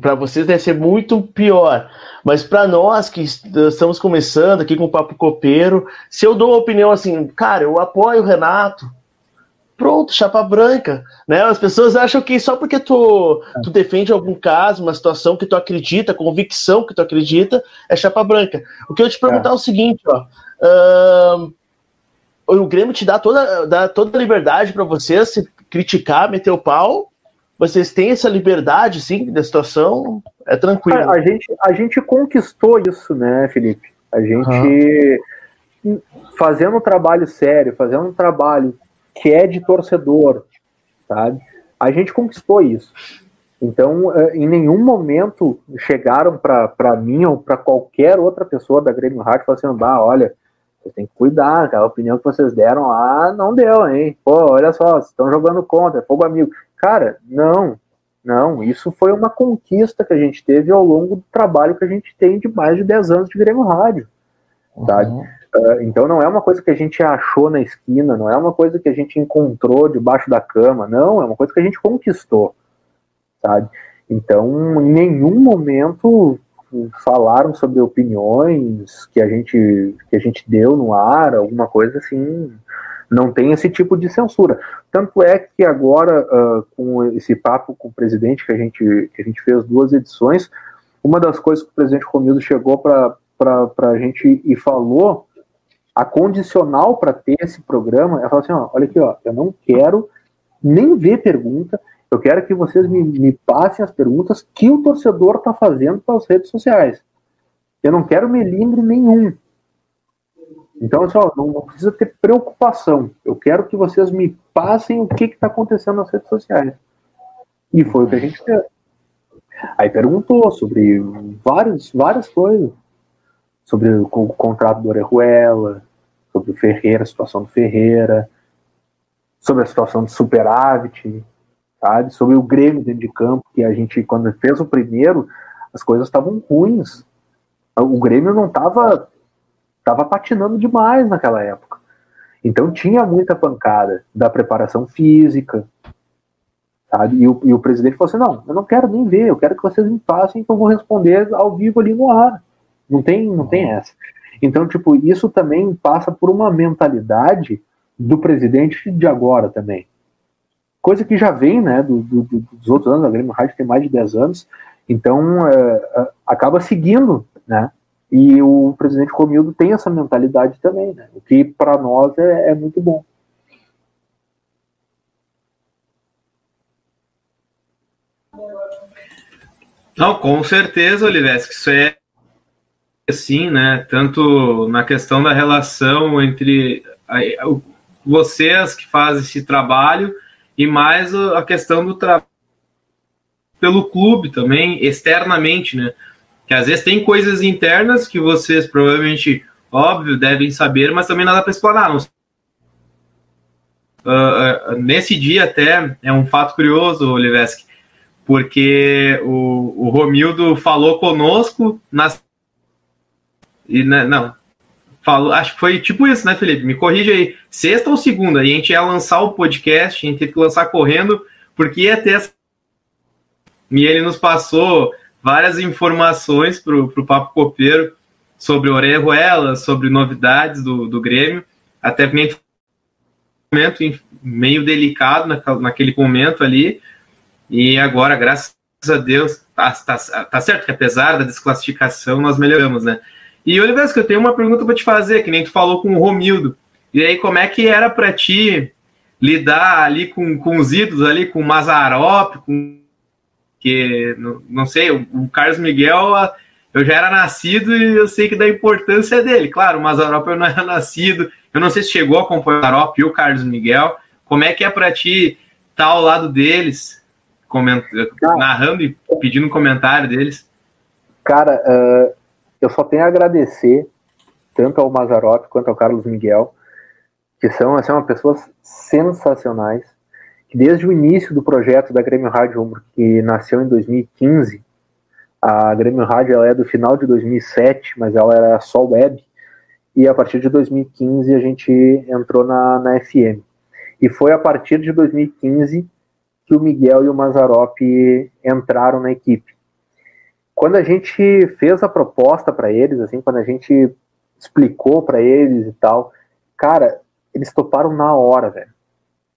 para vocês deve ser muito pior. Mas para nós que estamos começando aqui com o Papo Copeiro, se eu dou uma opinião assim, cara, eu apoio o Renato, pronto, chapa branca, né? As pessoas acham que só porque tu, tu defende algum caso, uma situação que tu acredita, convicção que tu acredita, é chapa branca. O que eu te perguntar é, é o seguinte, ó, uh, o Grêmio te dá toda, dá toda a liberdade para vocês se criticar, meter o pau. Vocês têm essa liberdade, sim, da situação? É tranquilo. A, a gente, a gente conquistou isso, né, Felipe? A gente, uhum. fazendo um trabalho sério, fazendo um trabalho que é de torcedor, sabe? A gente conquistou isso. Então, é, em nenhum momento chegaram para mim ou para qualquer outra pessoa da Grêmio Rádio falaram assim: bah, olha, você tem que cuidar, aquela opinião que vocês deram lá não deu, hein? Pô, olha só, vocês estão jogando contra, é fogo amigo. Cara, não, não, isso foi uma conquista que a gente teve ao longo do trabalho que a gente tem de mais de 10 anos de Grêmio Rádio, sabe? Uh, então não é uma coisa que a gente achou na esquina, não é uma coisa que a gente encontrou debaixo da cama, não, é uma coisa que a gente conquistou, sabe? Então, em nenhum momento falaram sobre opiniões que a gente que a gente deu no ar, alguma coisa assim, não tem esse tipo de censura. Tanto é que agora, uh, com esse papo com o presidente que a gente que a gente fez duas edições, uma das coisas que o presidente Romildo chegou para a gente e falou, a condicional para ter esse programa, é falar assim, ó, olha aqui, ó, eu não quero nem ver pergunta, eu quero que vocês me, me passem as perguntas que o torcedor está fazendo para as redes sociais. Eu não quero melindre nenhum. Então, assim, ó, não, não, precisa ter preocupação. Eu quero que vocês me passem o que está acontecendo nas redes sociais. E foi o que a gente fez. Aí perguntou sobre várias, várias coisas. Sobre o, o contrato do Orejuela, sobre o Ferreira, a situação do Ferreira, sobre a situação do superávit, sabe? Sobre o Grêmio dentro de campo, que a gente, quando fez o primeiro, as coisas estavam ruins. O Grêmio não estava tava patinando demais naquela época. Então tinha muita pancada da preparação física, sabe? E o, e o presidente falou assim: não, eu não quero nem ver, eu quero que vocês me passem que eu vou responder ao vivo ali no ar. Não tem, não tem essa. Então, tipo, isso também passa por uma mentalidade do presidente de agora também coisa que já vem né, do, do, dos outros anos, a Grêmio Rádio tem mais de 10 anos, então é, é, acaba seguindo, né? E o presidente Comildo tem essa mentalidade também, né? O que para nós é, é, muito bom. Não, com certeza, Oliveski, isso é assim, né? Tanto na questão da relação entre vocês que fazem esse trabalho e mais a questão do trabalho pelo clube também, externamente, né? Que às vezes tem coisas internas que vocês provavelmente, óbvio, devem saber, mas também nada para explorar. Não... Uh, nesse dia até é um fato curioso, Oliveski, porque o, o Romildo falou conosco nas e né, não falou, acho que foi tipo isso, né, Felipe? Me corrija aí. Sexta ou segunda, e a gente ia lançar o podcast, a gente teve que lançar correndo, porque ia ter essa. E ele nos passou várias informações para o Papo Copeiro sobre Orejuela, sobre novidades do, do Grêmio, até momento meio delicado naquele momento ali, e agora, graças a Deus, tá, tá, tá certo que apesar da desclassificação, nós melhoramos, né? E, Oliveira, eu tenho uma pergunta para te fazer, que nem tu falou com o Romildo. E aí, como é que era para ti lidar ali com, com os ídolos ali, com o Mazarop, com que não, não sei, o, o, Carlos Miguel eu já era nascido e eu sei que da importância dele. Claro, o Mazarop eu não era nascido, eu não sei se chegou a acompanhar o Mazarop e o Carlos Miguel. Como é que é para ti estar tá ao lado deles, coment... narrando e pedindo um comentário deles? Cara, uh, eu só tenho a agradecer tanto ao Mazarop quanto ao Carlos Miguel, que são, assim, pessoas sensacionais, que desde o início do projeto da Grêmio Rádio que nasceu em 2015, a Grêmio Rádio é do final de 2007, mas ela era só web, e a partir de 2015 a gente entrou na, na FM. E foi a partir de 2015 que o Miguel e o Mazarop entraram na equipe. Quando a gente fez a proposta para eles, assim, quando a gente explicou para eles e tal, cara, eles toparam na hora, velho.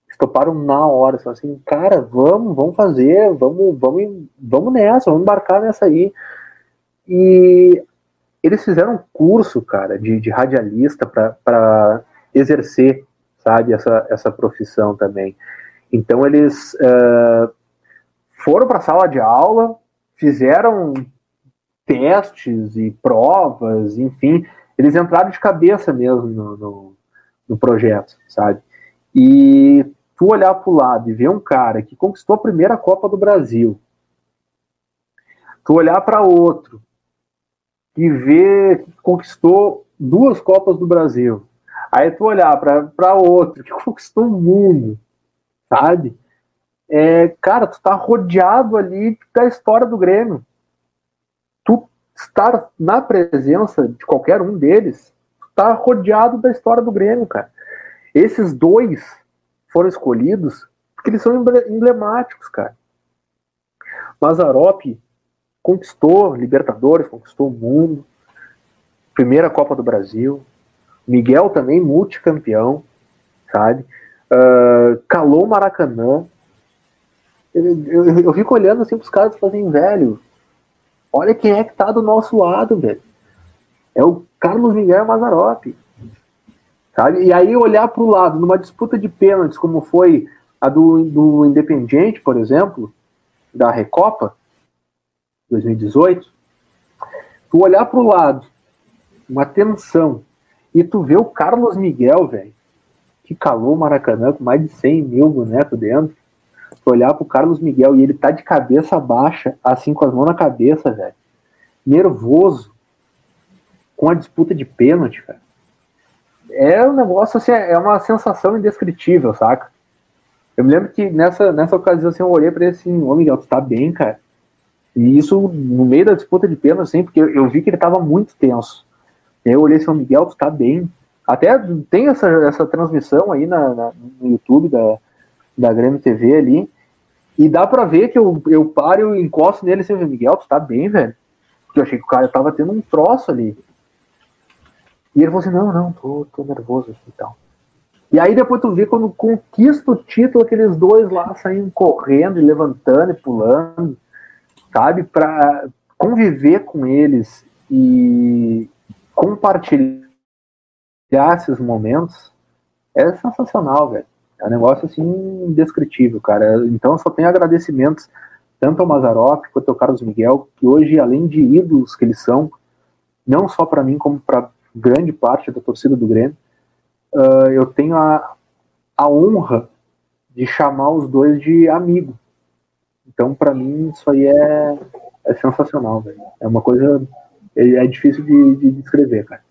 Eles toparam na hora, só assim, cara, vamos, vamos fazer, vamos, vamos, vamos nessa, vamos embarcar nessa aí. E eles fizeram um curso, cara, de, de radialista para exercer, sabe, essa, essa profissão também. Então eles uh, foram para a sala de aula, fizeram testes e provas, enfim, eles entraram de cabeça mesmo no, no, no projeto, sabe? E tu olhar para o lado e ver um cara que conquistou a primeira Copa do Brasil, tu olhar para outro e ver que conquistou duas Copas do Brasil, aí tu olhar para outro que conquistou o mundo, sabe? É, cara, tu tá rodeado ali da história do Grêmio. Tu estar na presença de qualquer um deles, tu tá rodeado da história do Grêmio, cara. Esses dois foram escolhidos porque eles são emblemáticos, cara. Mazarop conquistou Libertadores, conquistou o mundo, primeira Copa do Brasil. Miguel também multicampeão, sabe? Uh, calou Maracanã. Eu, eu, eu, fico olhando assim pros caras e fazem, velho, olha quem é que tá do nosso lado, velho. É o Carlos Miguel Mazarop. Sabe? E aí olhar para o lado, numa disputa de pênaltis, como foi a do, do Independiente, por exemplo, da Recopa 2018, tu olhar para o lado, uma tensão, e tu vê o Carlos Miguel, velho, que calou o Maracanã com mais de 100 mil bonecos dentro, olhar pro Carlos Miguel e ele tá de cabeça baixa, assim, com as mãos na cabeça, velho, nervoso, com a disputa de pênalti, velho é um negócio assim, é uma sensação indescritível, saca? Eu me lembro que nessa, nessa ocasião assim, eu olhei pra ele assim, ô Miguel, tu tá bem, cara? E isso no meio da disputa de pênalti, assim, porque eu, eu, vi que ele tava muito tenso. E aí eu olhei assim, ô Miguel, tu tá bem? Até tem essa, essa transmissão aí na, na no YouTube da, da Grêmio TV ali, e dá pra ver que eu, eu paro e encosto nele assim, Miguel, tu tá bem, velho? Porque eu achei que o cara tava tendo um troço ali. E ele falou assim: não, não, tô, tô nervoso assim, e tal. E aí depois tu vê quando conquista o título, aqueles dois lá saem correndo e levantando e pulando, sabe? Para conviver com eles e compartilhar esses momentos é sensacional, velho. É um negócio assim indescritível, cara. Então eu só tenho agradecimentos tanto ao Mazarop quanto ao Carlos Miguel, que hoje, além de ídolos que eles são, não só para mim, como para grande parte da torcida do Grêmio, uh, eu tenho a, a honra de chamar os dois de amigo. Então, para mim, isso aí é, é sensacional, velho. É uma coisa. É, é difícil de, de descrever, cara.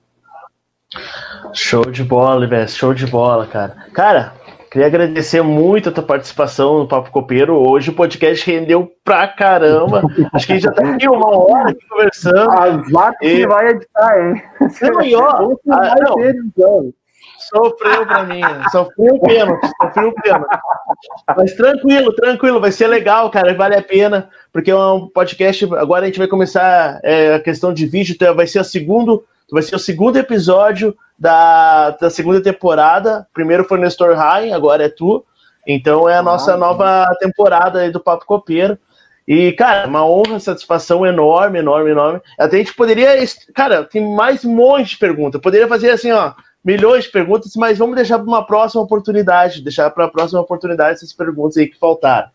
Show de bola, Ives, show de bola, cara. Cara, Queria agradecer muito a tua participação no Papo Copeiro. Hoje o podcast rendeu pra caramba. Acho que a gente já tá aqui uma hora aqui conversando. A Vaca e... vai editar, hein? Não, e ó, a, não. Ter, então. sofreu pra mim. Sofreu o pênalti, sofreu o pênalti. Mas tranquilo, tranquilo, vai ser legal, cara, vale a pena, porque é um podcast. Agora a gente vai começar é, a questão de vídeo, então vai ser o segundo, vai ser o segundo episódio da, da segunda temporada. Primeiro foi Nestor High, agora é tu. Então é a nossa ah, nova temporada aí do Papo Copeiro. E, cara, uma honra, satisfação enorme, enorme, enorme. Até a gente poderia. Cara, tem mais um monte de perguntas. Poderia fazer assim, ó, milhões de perguntas, mas vamos deixar para uma próxima oportunidade. Deixar para a próxima oportunidade essas perguntas aí que faltaram.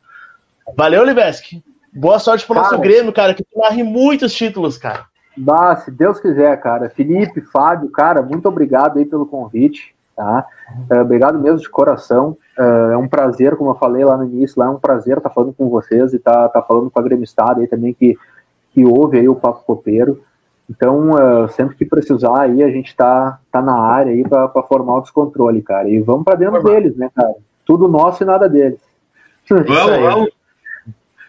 Valeu, Libeski. Boa sorte pro nosso Grêmio, cara, que tu narre muitos títulos, cara. Bah, se Deus quiser, cara. Felipe, Fábio, cara, muito obrigado aí pelo convite, tá? Uh, obrigado mesmo de coração. Uh, é um prazer, como eu falei lá no início, lá é um prazer estar tá falando com vocês e estar tá, tá falando com a gremistada aí também que, que ouve aí o Papo Copeiro. Então, uh, sempre que precisar aí, a gente tá, tá na área aí para formar o descontrole, cara. E vamos para dentro deles, né, cara? Tudo nosso e nada deles. Vamos, vamos.